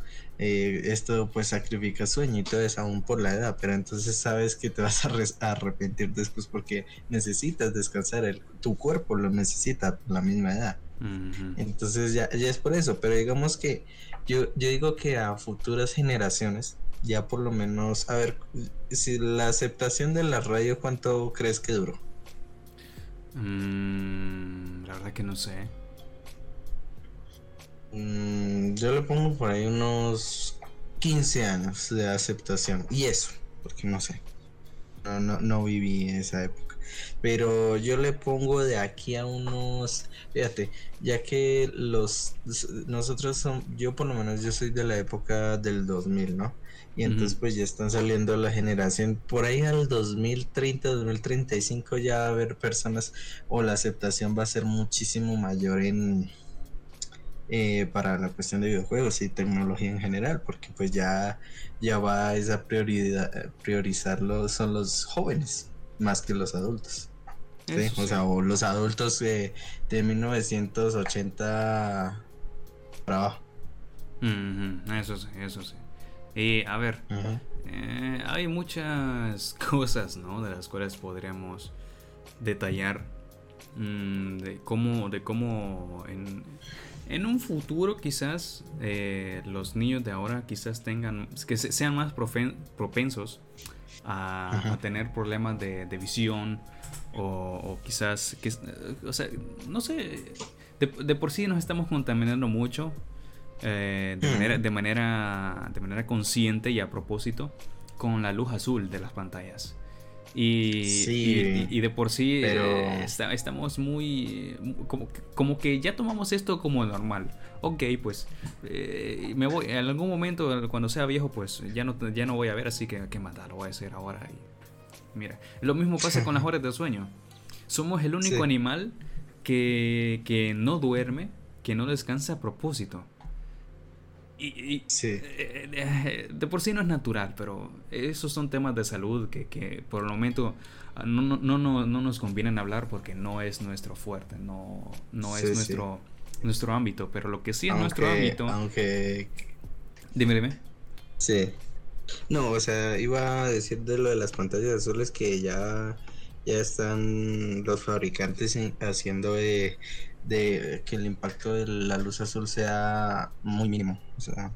Eh, esto pues sacrifica sueño y todo eso aún por la edad, pero entonces sabes que te vas a, arrepentir después porque necesitas descansar, el, tu cuerpo lo necesita por la misma edad. Entonces ya, ya es por eso, pero digamos que yo, yo digo que a futuras generaciones ya por lo menos, a ver, si la aceptación de la radio, ¿cuánto crees que duró? Mm, la verdad que no sé. Mm, yo le pongo por ahí unos 15 años de aceptación. Y eso, porque no sé. No, no, no viví esa época. Pero yo le pongo de aquí a unos. Fíjate, ya que los. Nosotros son. Yo por lo menos yo soy de la época del 2000, ¿no? Y entonces pues ya están saliendo la generación, por ahí al 2030, 2035 ya va a haber personas o la aceptación va a ser muchísimo mayor en eh, para la cuestión de videojuegos y tecnología en general, porque pues ya, ya va esa prioridad, priorizarlo son los jóvenes más que los adultos. O sea, o los adultos de 1980 para abajo. Eso sí, eso sí. Y a ver, eh, hay muchas cosas, ¿no? De las cuales podríamos detallar mm, de cómo, de cómo en, en un futuro quizás eh, los niños de ahora quizás tengan, que sean más propensos a, tener problemas de, visión o, quizás, que, o sea, no sé, de por sí nos estamos contaminando mucho eh, de, manera, de, manera, de manera consciente y a propósito con la luz azul de las pantallas. Y, y, de por sí eh, estamos muy... Como, como, que ya tomamos esto como normal. Ok, pues eh, me voy, en algún momento cuando sea viejo pues ya no, ya no voy a ver, así que qué más lo voy a hacer ahora. Y, mira, lo mismo pasa con las horas de sueño. Somos el único animal que, que no duerme, que no descansa a propósito. Y, eh, eh, de por sí no es natural, pero esos son temas de salud que, por el momento ah, no, no, no, no, nos convienen hablar porque no es nuestro fuerte, no, no es nuestro, nuestro ámbito, pero lo que sí es nuestro ámbito... Aunque... Dime, dime. Sí. No, o sea, iba a decir de lo de las pantallas azules que ya, ya están los fabricantes haciendo de de que el impacto de la luz azul sea muy mínimo. O sea,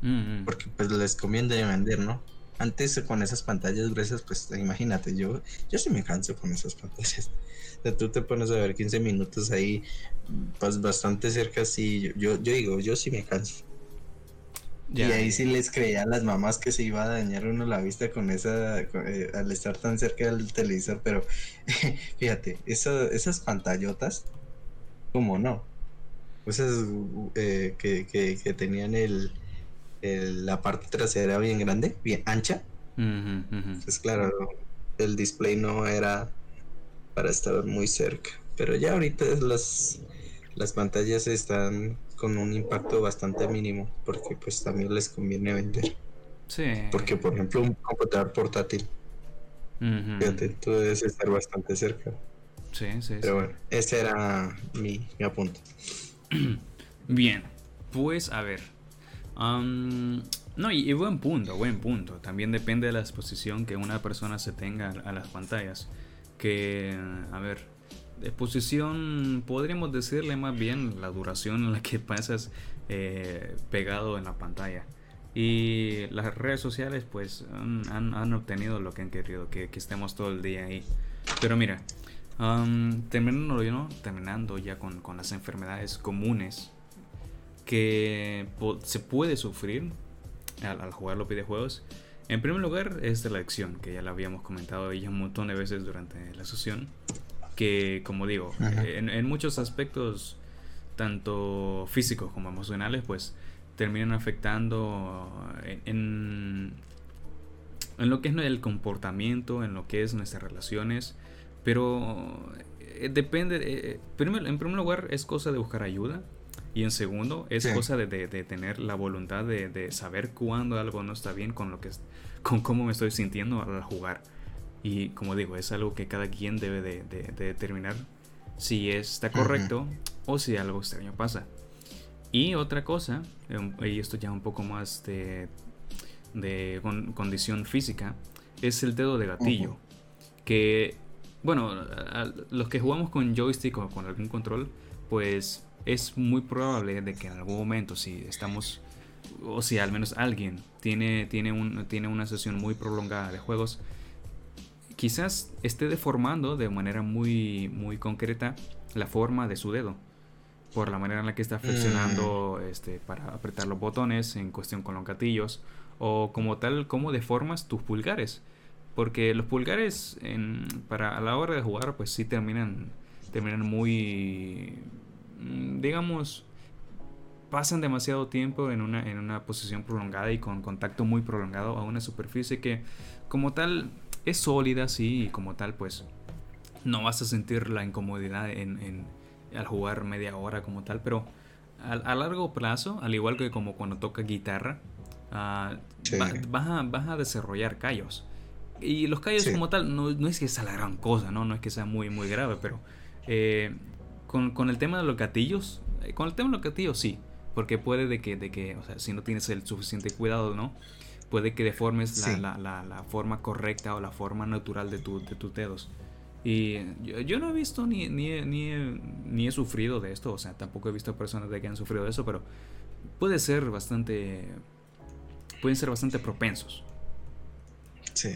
mm, mm. porque pues les conviene vender, ¿no? Antes con esas pantallas gruesas, pues imagínate, yo, yo sí me canso con esas pantallas. O sea, tú te pones a ver 15 minutos ahí, pues bastante cerca, sí, yo, yo, digo, yo sí me canso. Y ahí sí les creía a las mamás que se iba a dañar uno la vista con esa, eh, al estar tan cerca del televisor, pero fíjate, esas pantallotas ¿Cómo no? Cosas eh, que, que, tenían el, la parte trasera bien grande, bien ancha. Entonces, claro, el display no era para estar muy cerca. Pero ya ahorita las, las pantallas están con un impacto bastante mínimo, porque pues también les conviene vender. Sí. Porque, por ejemplo, un computador portátil, tú debes estar bastante cerca. Sí, sí, Pero bueno, ese era mi, mi apunte. Bien, pues a ver. no, y, buen punto, buen punto. También depende de la exposición que una persona se tenga a las pantallas. Que, a ver, exposición podríamos decirle más bien la duración en la que pasas eh, pegado en la pantalla. Y las redes sociales pues han, obtenido lo que han querido, que, estemos todo el día ahí. Pero mira, terminando, terminando ya con, las enfermedades comunes que se puede sufrir al, jugar los videojuegos. En primer lugar es la adicción, que ya la habíamos comentado ya un montón de veces durante la sesión. Que como digo, en, en muchos aspectos, tanto físicos como emocionales, pues terminan afectando en, en, lo que es el comportamiento, en lo que es nuestras relaciones, pero eh, depende, eh, primero, en primer lugar es cosa de buscar ayuda. Y en segundo es cosa de, de, tener la voluntad de, de, saber cuándo algo no está bien con lo que con cómo me estoy sintiendo al jugar y como digo es algo que cada quien debe de, determinar si está correcto o si algo extraño pasa y otra cosa, em, y esto ya un poco más de, de condición física, es el dedo de gatillo. Que, bueno, los que jugamos con joystick o con algún control, pues es muy probable de que en algún momento, si estamos, o si al menos alguien tiene, tiene, un, tiene una sesión muy prolongada de juegos, quizás esté deformando de manera muy, muy concreta la forma de su dedo por la manera en la que está flexionando mm. este, para apretar los botones en cuestión con los gatillos o como tal cómo deformas tus pulgares porque los pulgares en, para a la hora de jugar pues sí terminan terminan muy mm, digamos pasan demasiado tiempo en una, en una posición prolongada y con contacto muy prolongado a una superficie que como tal es sólida sí y como tal pues no vas a sentir la incomodidad en al jugar media hora como tal, pero a, largo plazo, al igual que como cuando toca guitarra, uh, vas, a, desarrollar callos. Y los callos como tal no, es que sea la gran cosa, ¿no? No es que sea muy, muy grave, pero eh, con, el tema de los gatillos, eh, con el tema de los gatillos sí, porque puede de que, de que o sea, si no tienes el suficiente cuidado, ¿no? Puede que deformes la, la, la, forma correcta o la forma natural de, tu, de tus dedos. Y yo, no he visto ni, ni, ni, ni, he sufrido de esto, o sea, tampoco he visto personas de que han sufrido de eso, pero puede ser bastante. Pueden ser bastante propensos. Sí.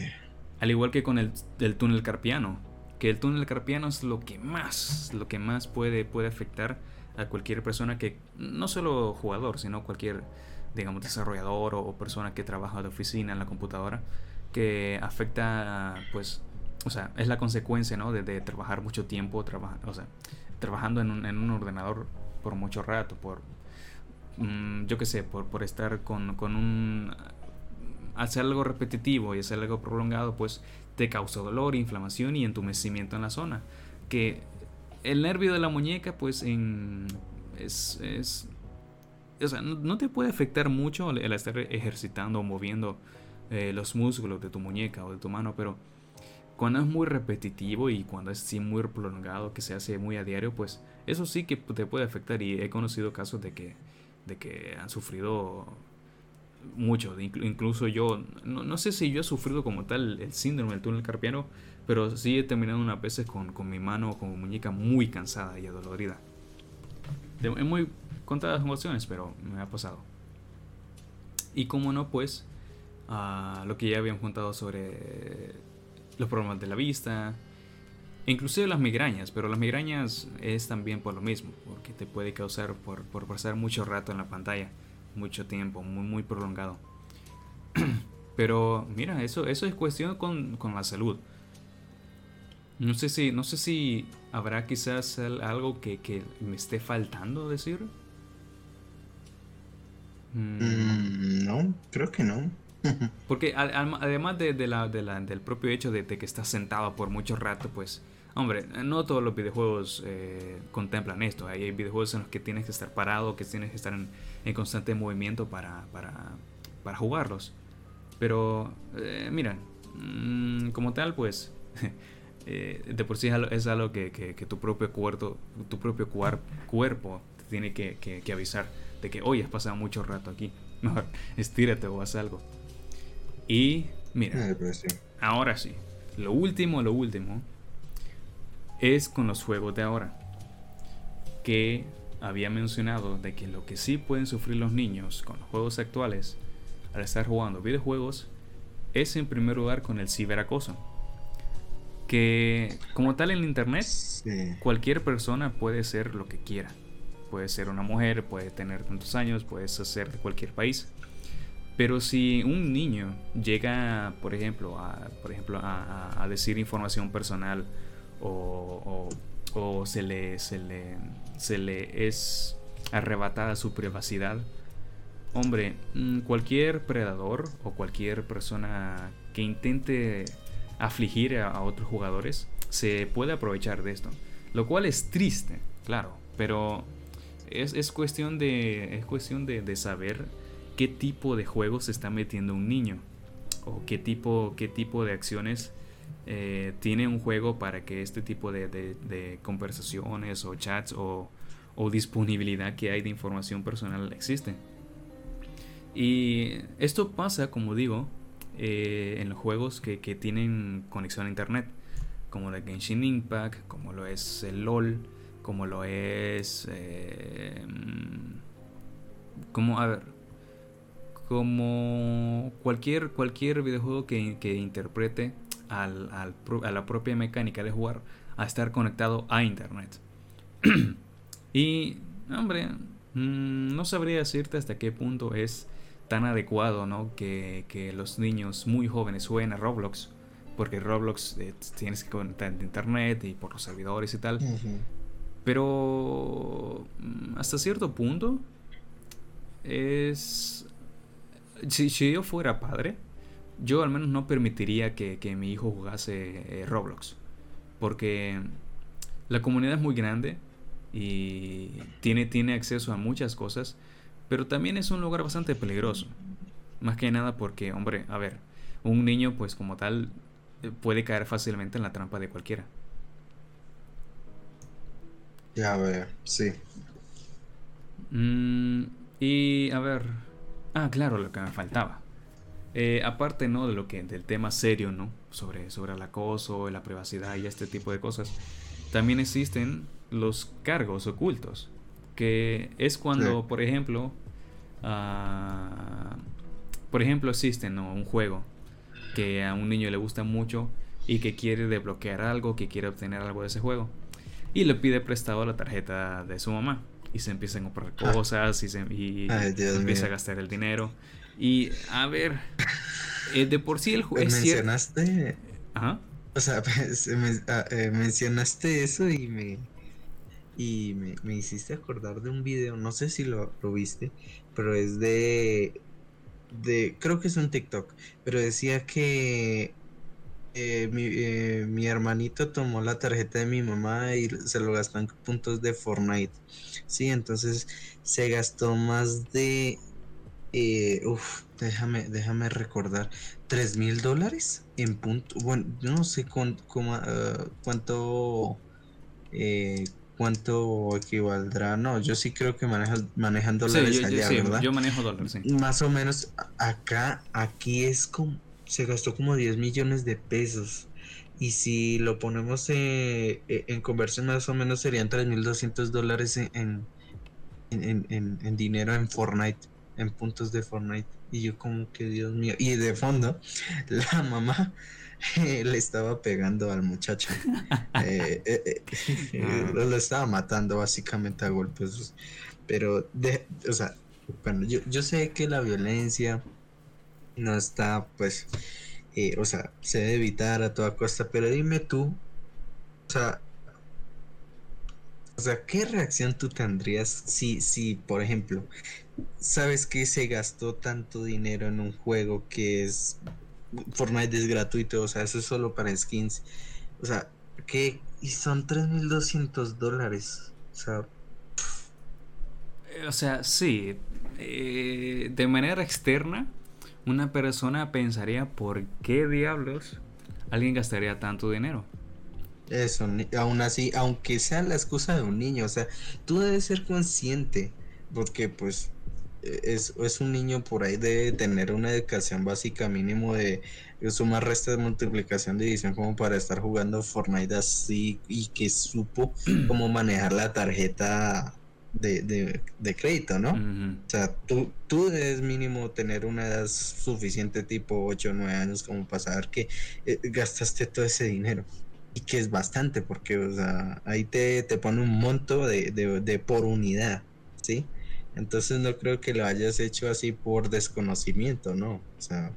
Al igual que con el, túnel carpiano, que el túnel carpiano es lo que más, lo que más puede, puede afectar a cualquier persona que, no solo jugador, sino cualquier, digamos, desarrollador o, persona que trabaja de oficina en la computadora, que afecta, pues, o sea, es la consecuencia, ¿no? De, trabajar mucho tiempo, o sea, trabajando en un, en un, ordenador por mucho rato, por, mm, yo qué sé, por, por estar con, con un... hacer algo repetitivo y hacer algo prolongado, pues te causa dolor, inflamación y entumecimiento en la zona. Que el nervio de la muñeca, pues, en, es o sea, no, te puede afectar mucho el, estar ejercitando o moviendo eh, los músculos de tu muñeca o de tu mano, pero cuando es muy repetitivo y cuando es sí muy prolongado, que se hace muy a diario, pues eso sí que te puede afectar y he conocido casos de que, de que han sufrido mucho, incluso yo, no, sé si yo he sufrido como tal el síndrome del túnel carpiano, pero sí he terminado unas veces con, con mi mano o con mi muñeca muy cansada y adolorida. en muy contadas ocasiones, pero me ha pasado. Y como no, pues, uh, lo que ya habían contado sobre los problemas de la vista, inclusive las migrañas, pero las migrañas es también por lo mismo, porque te puede causar por, por pasar mucho rato en la pantalla, mucho tiempo, muy, muy prolongado. pero mira, eso, eso es cuestión con, con la salud. No sé si, no sé si habrá quizás algo que, que me esté faltando decir. Mm, no, creo que no. Porque además de, la, del propio hecho de, que estás sentado por mucho rato, pues, hombre, no todos los videojuegos eh, contemplan esto. Hay, videojuegos en los que tienes que estar parado, que tienes que estar en, constante movimiento para, para, jugarlos. Pero, eh, mm, como tal, pues, eh, de por sí es algo, que, que, tu propio cuerpo, tu propio cuerpo te tiene que, avisar de que hoy has pasado mucho rato aquí. Mejor estírate o haz algo. Y mira, ahora sí, lo último, lo último es con los juegos de ahora. Que había mencionado de que lo que sí pueden sufrir los niños con los juegos actuales al estar jugando videojuegos es en primer lugar con el ciberacoso que como tal en internet cualquier persona puede ser lo que quiera. Puede ser una mujer, puede tener tantos años, puede ser de cualquier país. Pero si un niño llega, por ejemplo, a, por ejemplo, a, decir información personal o, se, le, se, le, se le es arrebatada su privacidad, hombre, mm, cualquier predador o cualquier persona que intente afligir a, otros jugadores, se puede aprovechar de esto. Lo cual es triste, claro, pero es, cuestión, de, es cuestión de, saber qué tipo de juegos se está metiendo un niño o qué tipo, qué tipo de acciones eh, tiene un juego para que este tipo de, conversaciones o chats o, disponibilidad que hay de información personal existe. Y esto pasa, como digo, eh, en los juegos que, tienen conexión a internet, como el Genshin Impact, como lo es el LOL, como lo es. Eh, como, a ver. Como cualquier, cualquier videojuego que, interprete al, a la propia mecánica de jugar a estar conectado a internet. y, hombre, mm, no sabría decirte hasta qué punto es tan adecuado, ¿no? Que, los niños muy jóvenes jueguen a Roblox, porque Roblox eh, tienes que conectar a internet y por los servidores y tal. Pero mm, hasta cierto punto es... Si, yo fuera padre, yo al menos no permitiría que, mi hijo jugase eh, Roblox. Porque la comunidad es muy grande y tiene, tiene acceso a muchas cosas pero también es un lugar bastante peligroso. Más que nada porque, hombre, a ver, un niño pues como tal eh, puede caer fácilmente en la trampa de cualquiera. Ya ver, sí. Mm, y a ver, ah, claro, lo que me faltaba. Eh, aparte, ¿no? De lo que, del tema serio, ¿no? Sobre, sobre el acoso, la privacidad y este tipo de cosas. También existen los cargos ocultos. Que es cuando, por ejemplo, Ah, por ejemplo, existe un juego que a un niño le gusta mucho y que quiere desbloquear algo, que quiere obtener algo de ese juego. Y le pide prestado la tarjeta de su mamá. Y se empiezan a comprar ah. cosas y, se, empieza a gastar el dinero. Y a ver, eh, de por sí el juego... Mencionaste... Ajá. O sea, ah, eh, mencionaste eso y me... Y me, hiciste acordar de un video, no sé si lo, lo viste, pero es de, de, creo que es un TikTok, pero decía que eh, mi, eh, mi, hermanito tomó la tarjeta de mi mamá y se lo gastó en puntos de Fortnite. Sí, entonces se gastó más de, eh, uf, déjame, déjame recordar, tres mil dólares en punto, bueno, yo no sé con, ah, cuánto, eh, cuánto equivaldrá. No, yo sí creo que manejan, manejan dólares yo, allá, ¿verdad? Yo manejo dólares, sí. Más o menos acá, aquí es como, se gastó como 10 millones de pesos. Y si lo ponemos eh, eh, en conversión, más o menos serían 3.200 dólares en, en, en, en, dinero en Fortnite, en puntos de Fortnite. Y yo como que, Dios mío. Y de fondo, la mamá le estaba pegando al muchacho. Eh, eh, eh, ah. lo estaba matando básicamente a golpes. Pero, de, o sea, bueno, yo, yo sé que la violencia no está, pues, o sea, se debe evitar a toda costa, pero dime tú, o sea, o sea, ¿qué reacción tú tendrías si, por ejemplo, sabes que se gastó tanto dinero en un juego que es Fortnite es gratuito, o sea, eso es solo para skins. O sea, que y son 3.200 dólares. O sea, eh, o sea, sí. Eh, de manera externa, una persona pensaría por qué diablos alguien gastaría tanto dinero. Eso, aún así, aunque sea la excusa de un niño, o sea, tú debes ser consciente, porque pues es, es un niño por ahí debe tener una educación básica mínimo de suma, resta, de multiplicación, división, como para estar jugando Fortnite así y que supo cómo manejar la tarjeta de, crédito, ¿no? O sea, tú, tú debes mínimo tener una edad suficiente, tipo 8 o 9 años, como para saber que eh, gastaste todo ese dinero. Y que es bastante, porque, o sea, ahí te, te pone un monto de, de por unidad, ¿sí? Entonces no creo que lo hayas hecho así por desconocimiento, ¿no? O sea,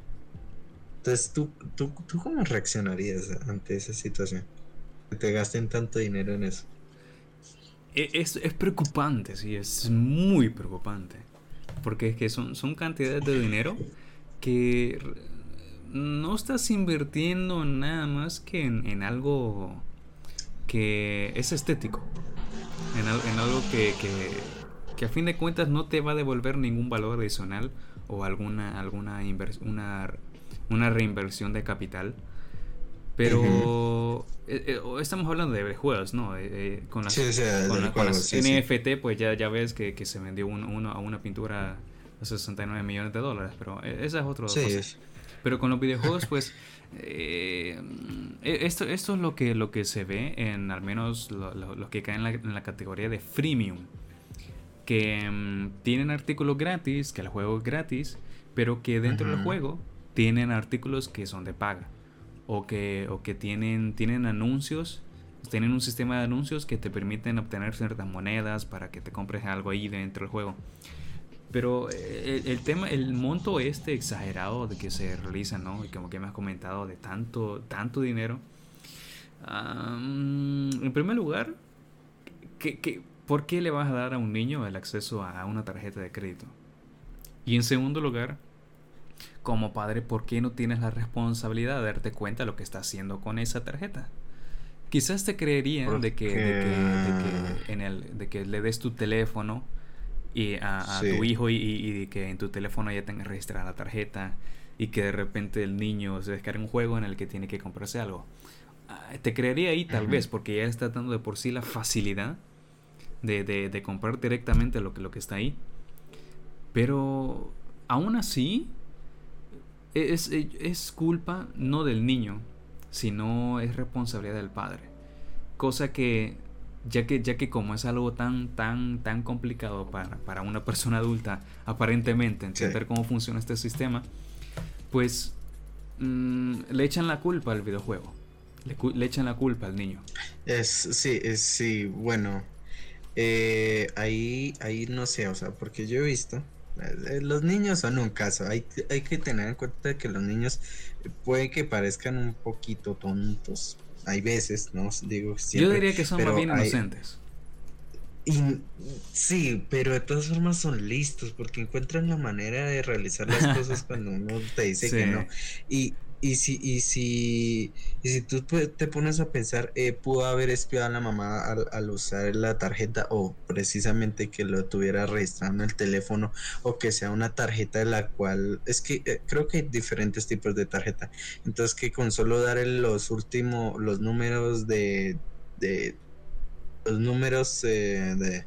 entonces tú, tú, tú cómo reaccionarías ante esa situación? Que te gasten tanto dinero en eso. E, es, es preocupante, sí, es muy preocupante. Porque es que son, son cantidades de dinero que no estás invirtiendo nada más que en, algo que es estético. En, algo que que a fin de cuentas no te va a devolver ningún valor adicional o alguna, alguna una, una reinversión de capital. Pero eh, eh, estamos hablando de juegos, ¿no? Eh, con las, NFT, pues ya, ya ves que, se vendió uno, a una pintura a 69 millones de dólares, pero esa es otra cosa. Pero con los videojuegos, pues, e, esto, esto es lo que, lo que se ve en al menos los que caen en la, en la categoría de freemium que mm, tienen artículos gratis, que el juego es gratis, pero que dentro del juego tienen artículos que son de paga o que, o que tienen, tienen anuncios, tienen un sistema de anuncios que te permiten obtener ciertas monedas para que te compres algo ahí dentro del juego. Pero eh, el, tema, el monto este exagerado de que se realiza, ¿no? Y como que me has comentado, de tanto, tanto dinero. en primer lugar, que, que ¿por qué le vas a dar a un niño el acceso a una tarjeta de crédito? Y en segundo lugar, como padre, ¿por qué no tienes la responsabilidad de darte cuenta de lo que está haciendo con esa tarjeta? Quizás te creerían de que, en el, de que le des tu teléfono y a, tu hijo y, y, que en tu teléfono ya tengas registrada la tarjeta y que de repente el niño se descargue un juego en el que tiene que comprarse algo. Ah, te creería ahí tal vez porque ya está dando de por sí la facilidad de, comprar directamente lo que, lo que está ahí. Pero aún así, es, es, culpa no del niño, sino es responsabilidad del padre. Cosa que, ya que, ya que como es algo tan, tan, tan complicado para, una persona adulta, aparentemente, entender cómo funciona este sistema, pues mm, le echan la culpa al videojuego. Le, echan la culpa al niño. Es, sí, es, sí, bueno, eh, ahí, ahí no sé, o sea, porque yo he visto, los niños son un caso, hay, hay que tener en cuenta que los niños puede que parezcan un poquito tontos, hay veces, ¿no? Digo, yo diría que son más bien inocentes. Y, sí, pero de todas formas son listos porque encuentran la manera de realizar las cosas cuando uno te dice que no. Y, y si, y si, y si tú te pones a pensar, eh, pudo haber espiado a la mamá al, usar la tarjeta o precisamente que lo tuviera registrando en el teléfono o que sea una tarjeta de la cual, es que eh, creo que hay diferentes tipos de tarjeta. Entonces que con solo dar los últimos, los números de, de los números eh, de...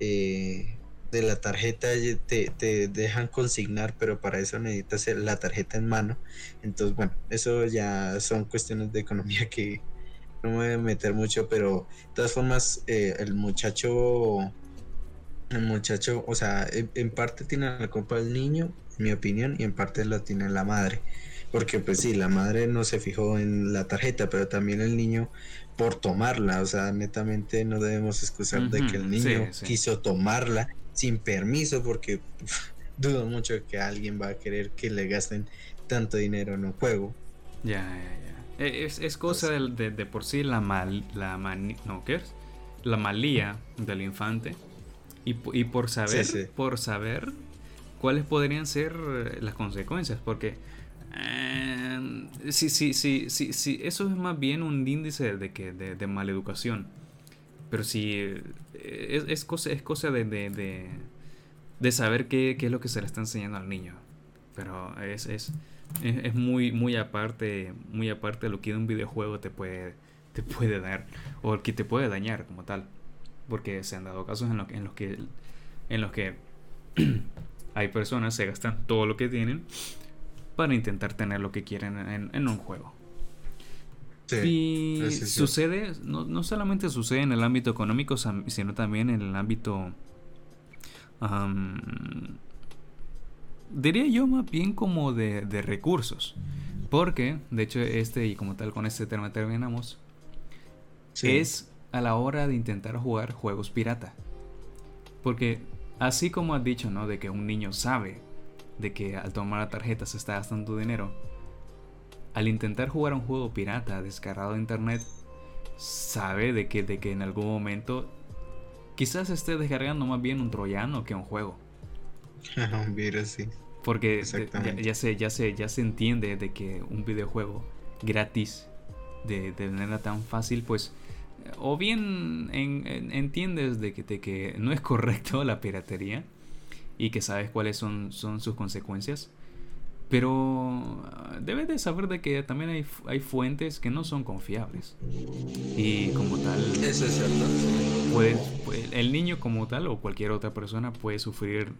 Eh, de la tarjeta te, te, dejan consignar, pero para eso necesitas la tarjeta en mano. Entonces, bueno, eso ya son cuestiones de economía que no me voy a meter mucho, pero de todas formas, eh, el muchacho, el muchacho, o sea, en, parte tiene la culpa el niño, en mi opinión, y en parte la tiene la madre. Porque pues sí, la madre no se fijó en la tarjeta, pero también el niño por tomarla, o sea, netamente no debemos excusar de que el niño quiso tomarla sin permiso porque dudo mucho que alguien va a querer que le gasten tanto dinero en un juego. Ya, ya, ya. E, es, es cosa de, de, por sí la mal, la no, ¿qué es? La malía del infante y, y por saber, por saber cuáles podrían ser eh, las consecuencias, porque eh, sí, sí, sí, sí, sí, eso es más bien un índice de que de, de maleducación pero sí, eh, es, cosa, es cosa de, de, saber qué, es lo que se le está enseñando al niño. Pero es, es, es, muy, muy aparte, muy aparte de lo que un videojuego te puede, te puede dar o que te puede dañar como tal. Porque se han dado casos en, en los que en los que hay personas se gastan todo lo que tienen para intentar tener lo que quieren en, un juego. Y sucede, no, solamente sucede en el ámbito económico, sino también en el ámbito, diría yo más bien como de, recursos. Porque, de hecho, este, y como tal con este tema terminamos, es a la hora de intentar jugar juegos pirata. Porque así como has dicho, ¿no? De que un niño sabe de que al tomar la tarjeta se está gastando dinero, al intentar jugar un juego pirata descargado de internet, sabe de que, de que en algún momento quizás esté descargando más bien un troyano que un juego. un virus, sí. Porque ya, se, ya, se, ya se entiende de que un videojuego gratis, de, de manera tan fácil, pues o bien entiendes de que, de que no es correcto la piratería, y que sabes cuáles son, son sus consecuencias. Pero ah, debes de saber de que también hay, hay fuentes que no son confiables. Y como tal... Eso es cierto. Puede, el niño como tal o cualquier otra persona puede sufrir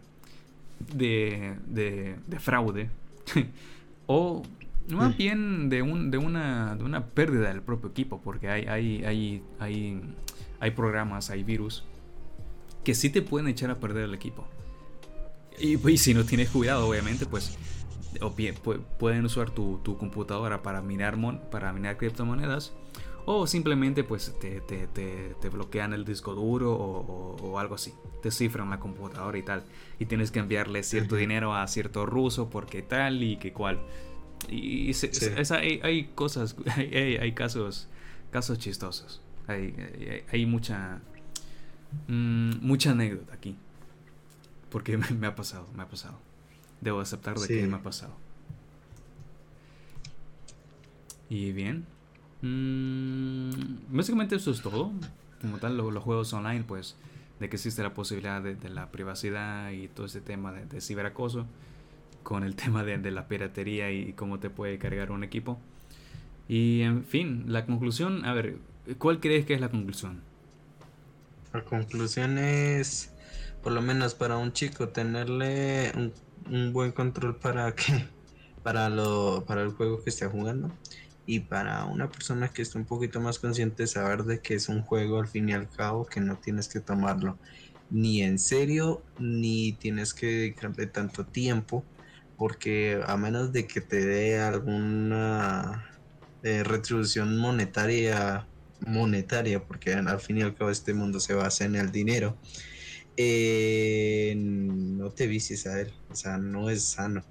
de, de, de fraude. o más mm. bien de, un, de, una, de una pérdida del propio equipo. Porque hay, hay, hay, hay, hay programas, hay virus que sí te pueden echar a perder el equipo. Y, si no tienes cuidado, obviamente, pues o bien, pueden usar tu, computadora para minar, para minar criptomonedas o simplemente pues te, te, bloquean el disco duro o, algo así. Te cifran la computadora y tal. Y tienes que enviarle cierto dinero a cierto ruso porque tal y que cual. Y hay, cosas, hay, casos, casos chistosos. Hay, hay, mucha, mm, mucha anécdota aquí. Porque me, ha pasado, me ha pasado. Debo aceptar de que me ha pasado. Y bien. Mm, básicamente eso es todo. Como tal, los, juegos online, pues, de que existe la posibilidad de, la privacidad y todo ese tema de, ciberacoso. Con el tema de, de, la piratería y cómo te puede cargar un equipo. Y en fin, la conclusión, a ver, ¿cuál crees que es la conclusión? La conclusión es por lo menos para un chico tenerle un, buen control para que para lo para el juego que esté jugando. Y para una persona que esté un poquito más consciente saber de que es un juego al fin y al cabo que no tienes que tomarlo ni en serio ni tienes que dedicarle tanto tiempo porque a menos de que te dé alguna eh, retribución monetaria monetaria porque al fin y al cabo este mundo se basa en el dinero eh, no te vicies a él, o sea, no es sano.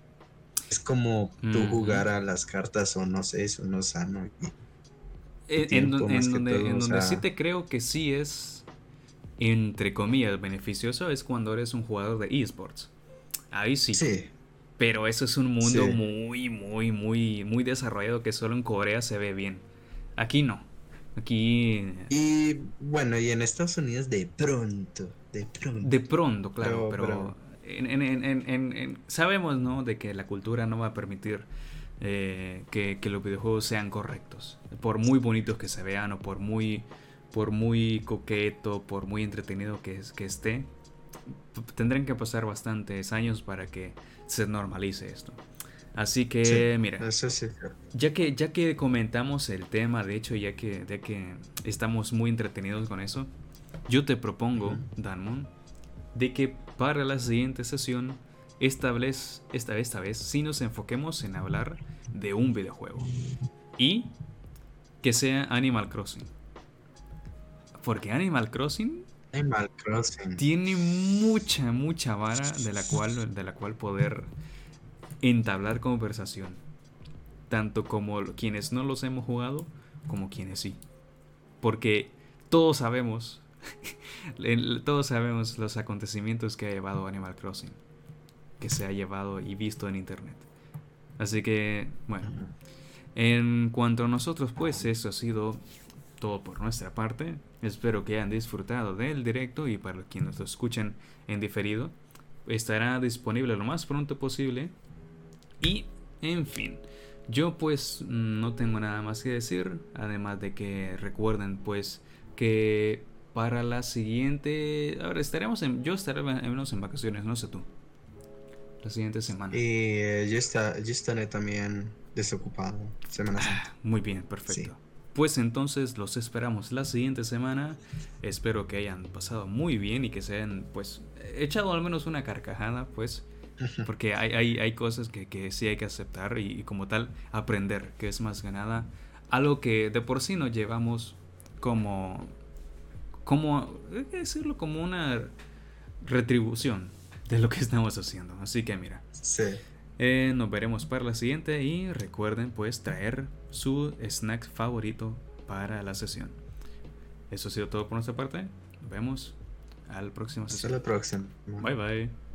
Es como tú jugar a las cartas o no sé, eso no es sano. en, donde, sí te creo que sí es, entre comillas, beneficioso es cuando eres un jugador de esports. Ahí sí. Sí. Pero eso es un mundo muy, muy, muy, muy desarrollado que solo en Corea se ve bien. Aquí no. Aquí. Y bueno, y en Estados Unidos de pronto de pronto. claro, pero, sabemos, ¿no? De que la cultura no va a permitir eh, que, los videojuegos sean correctos. Por muy bonitos que se vean o por muy, por muy coqueto, por muy entretenido que, que esté, tendrán que pasar bastantes años para que se normalice esto. Así que, mira, ya que ya que comentamos el tema, de hecho, ya que, ya que estamos muy entretenidos con eso, yo te propongo, Danmon, de que para la siguiente sesión, esta vez, esta, esta vez, sí nos enfoquemos en hablar de un videojuego. Y que sea Animal Crossing. Porque Animal Crossing Animal Crossing. Tiene mucha, mucha vara de la cual, de la cual poder entablar conversación. Tanto como quienes no los hemos jugado, como quienes sí. Porque todos sabemos Todos sabemos los acontecimientos que ha llevado Animal Crossing, que se ha llevado y visto en internet. Así que, bueno, en cuanto a nosotros, pues eso ha sido todo por nuestra parte. Espero que hayan disfrutado del directo y para quienes lo escuchen en diferido, estará disponible lo más pronto posible. Y, en fin, Yo pues no tengo nada más que decir, además de que recuerden pues que para la siguiente, ahora estaremos en, yo estaré menos en vacaciones, no sé tú. La siguiente semana. Y eh, yo, está, yo estaré también desocupado, Semana ah, muy bien, perfecto. Pues entonces los esperamos la siguiente semana. Espero que hayan pasado muy bien y que se hayan pues echado al menos una carcajada, pues porque hay, hay, cosas que, que, sí hay que aceptar y, como tal aprender, que es más que nada algo que de por sí nos llevamos como, como, hay que decirlo, como una retribución de lo que estamos haciendo. Así que mira. Sí. Eh, nos veremos para la siguiente y recuerden pues traer su snack favorito para la sesión. Eso ha sido todo por nuestra parte. Nos vemos al próximo sesión. Hasta la próxima. Bye bye.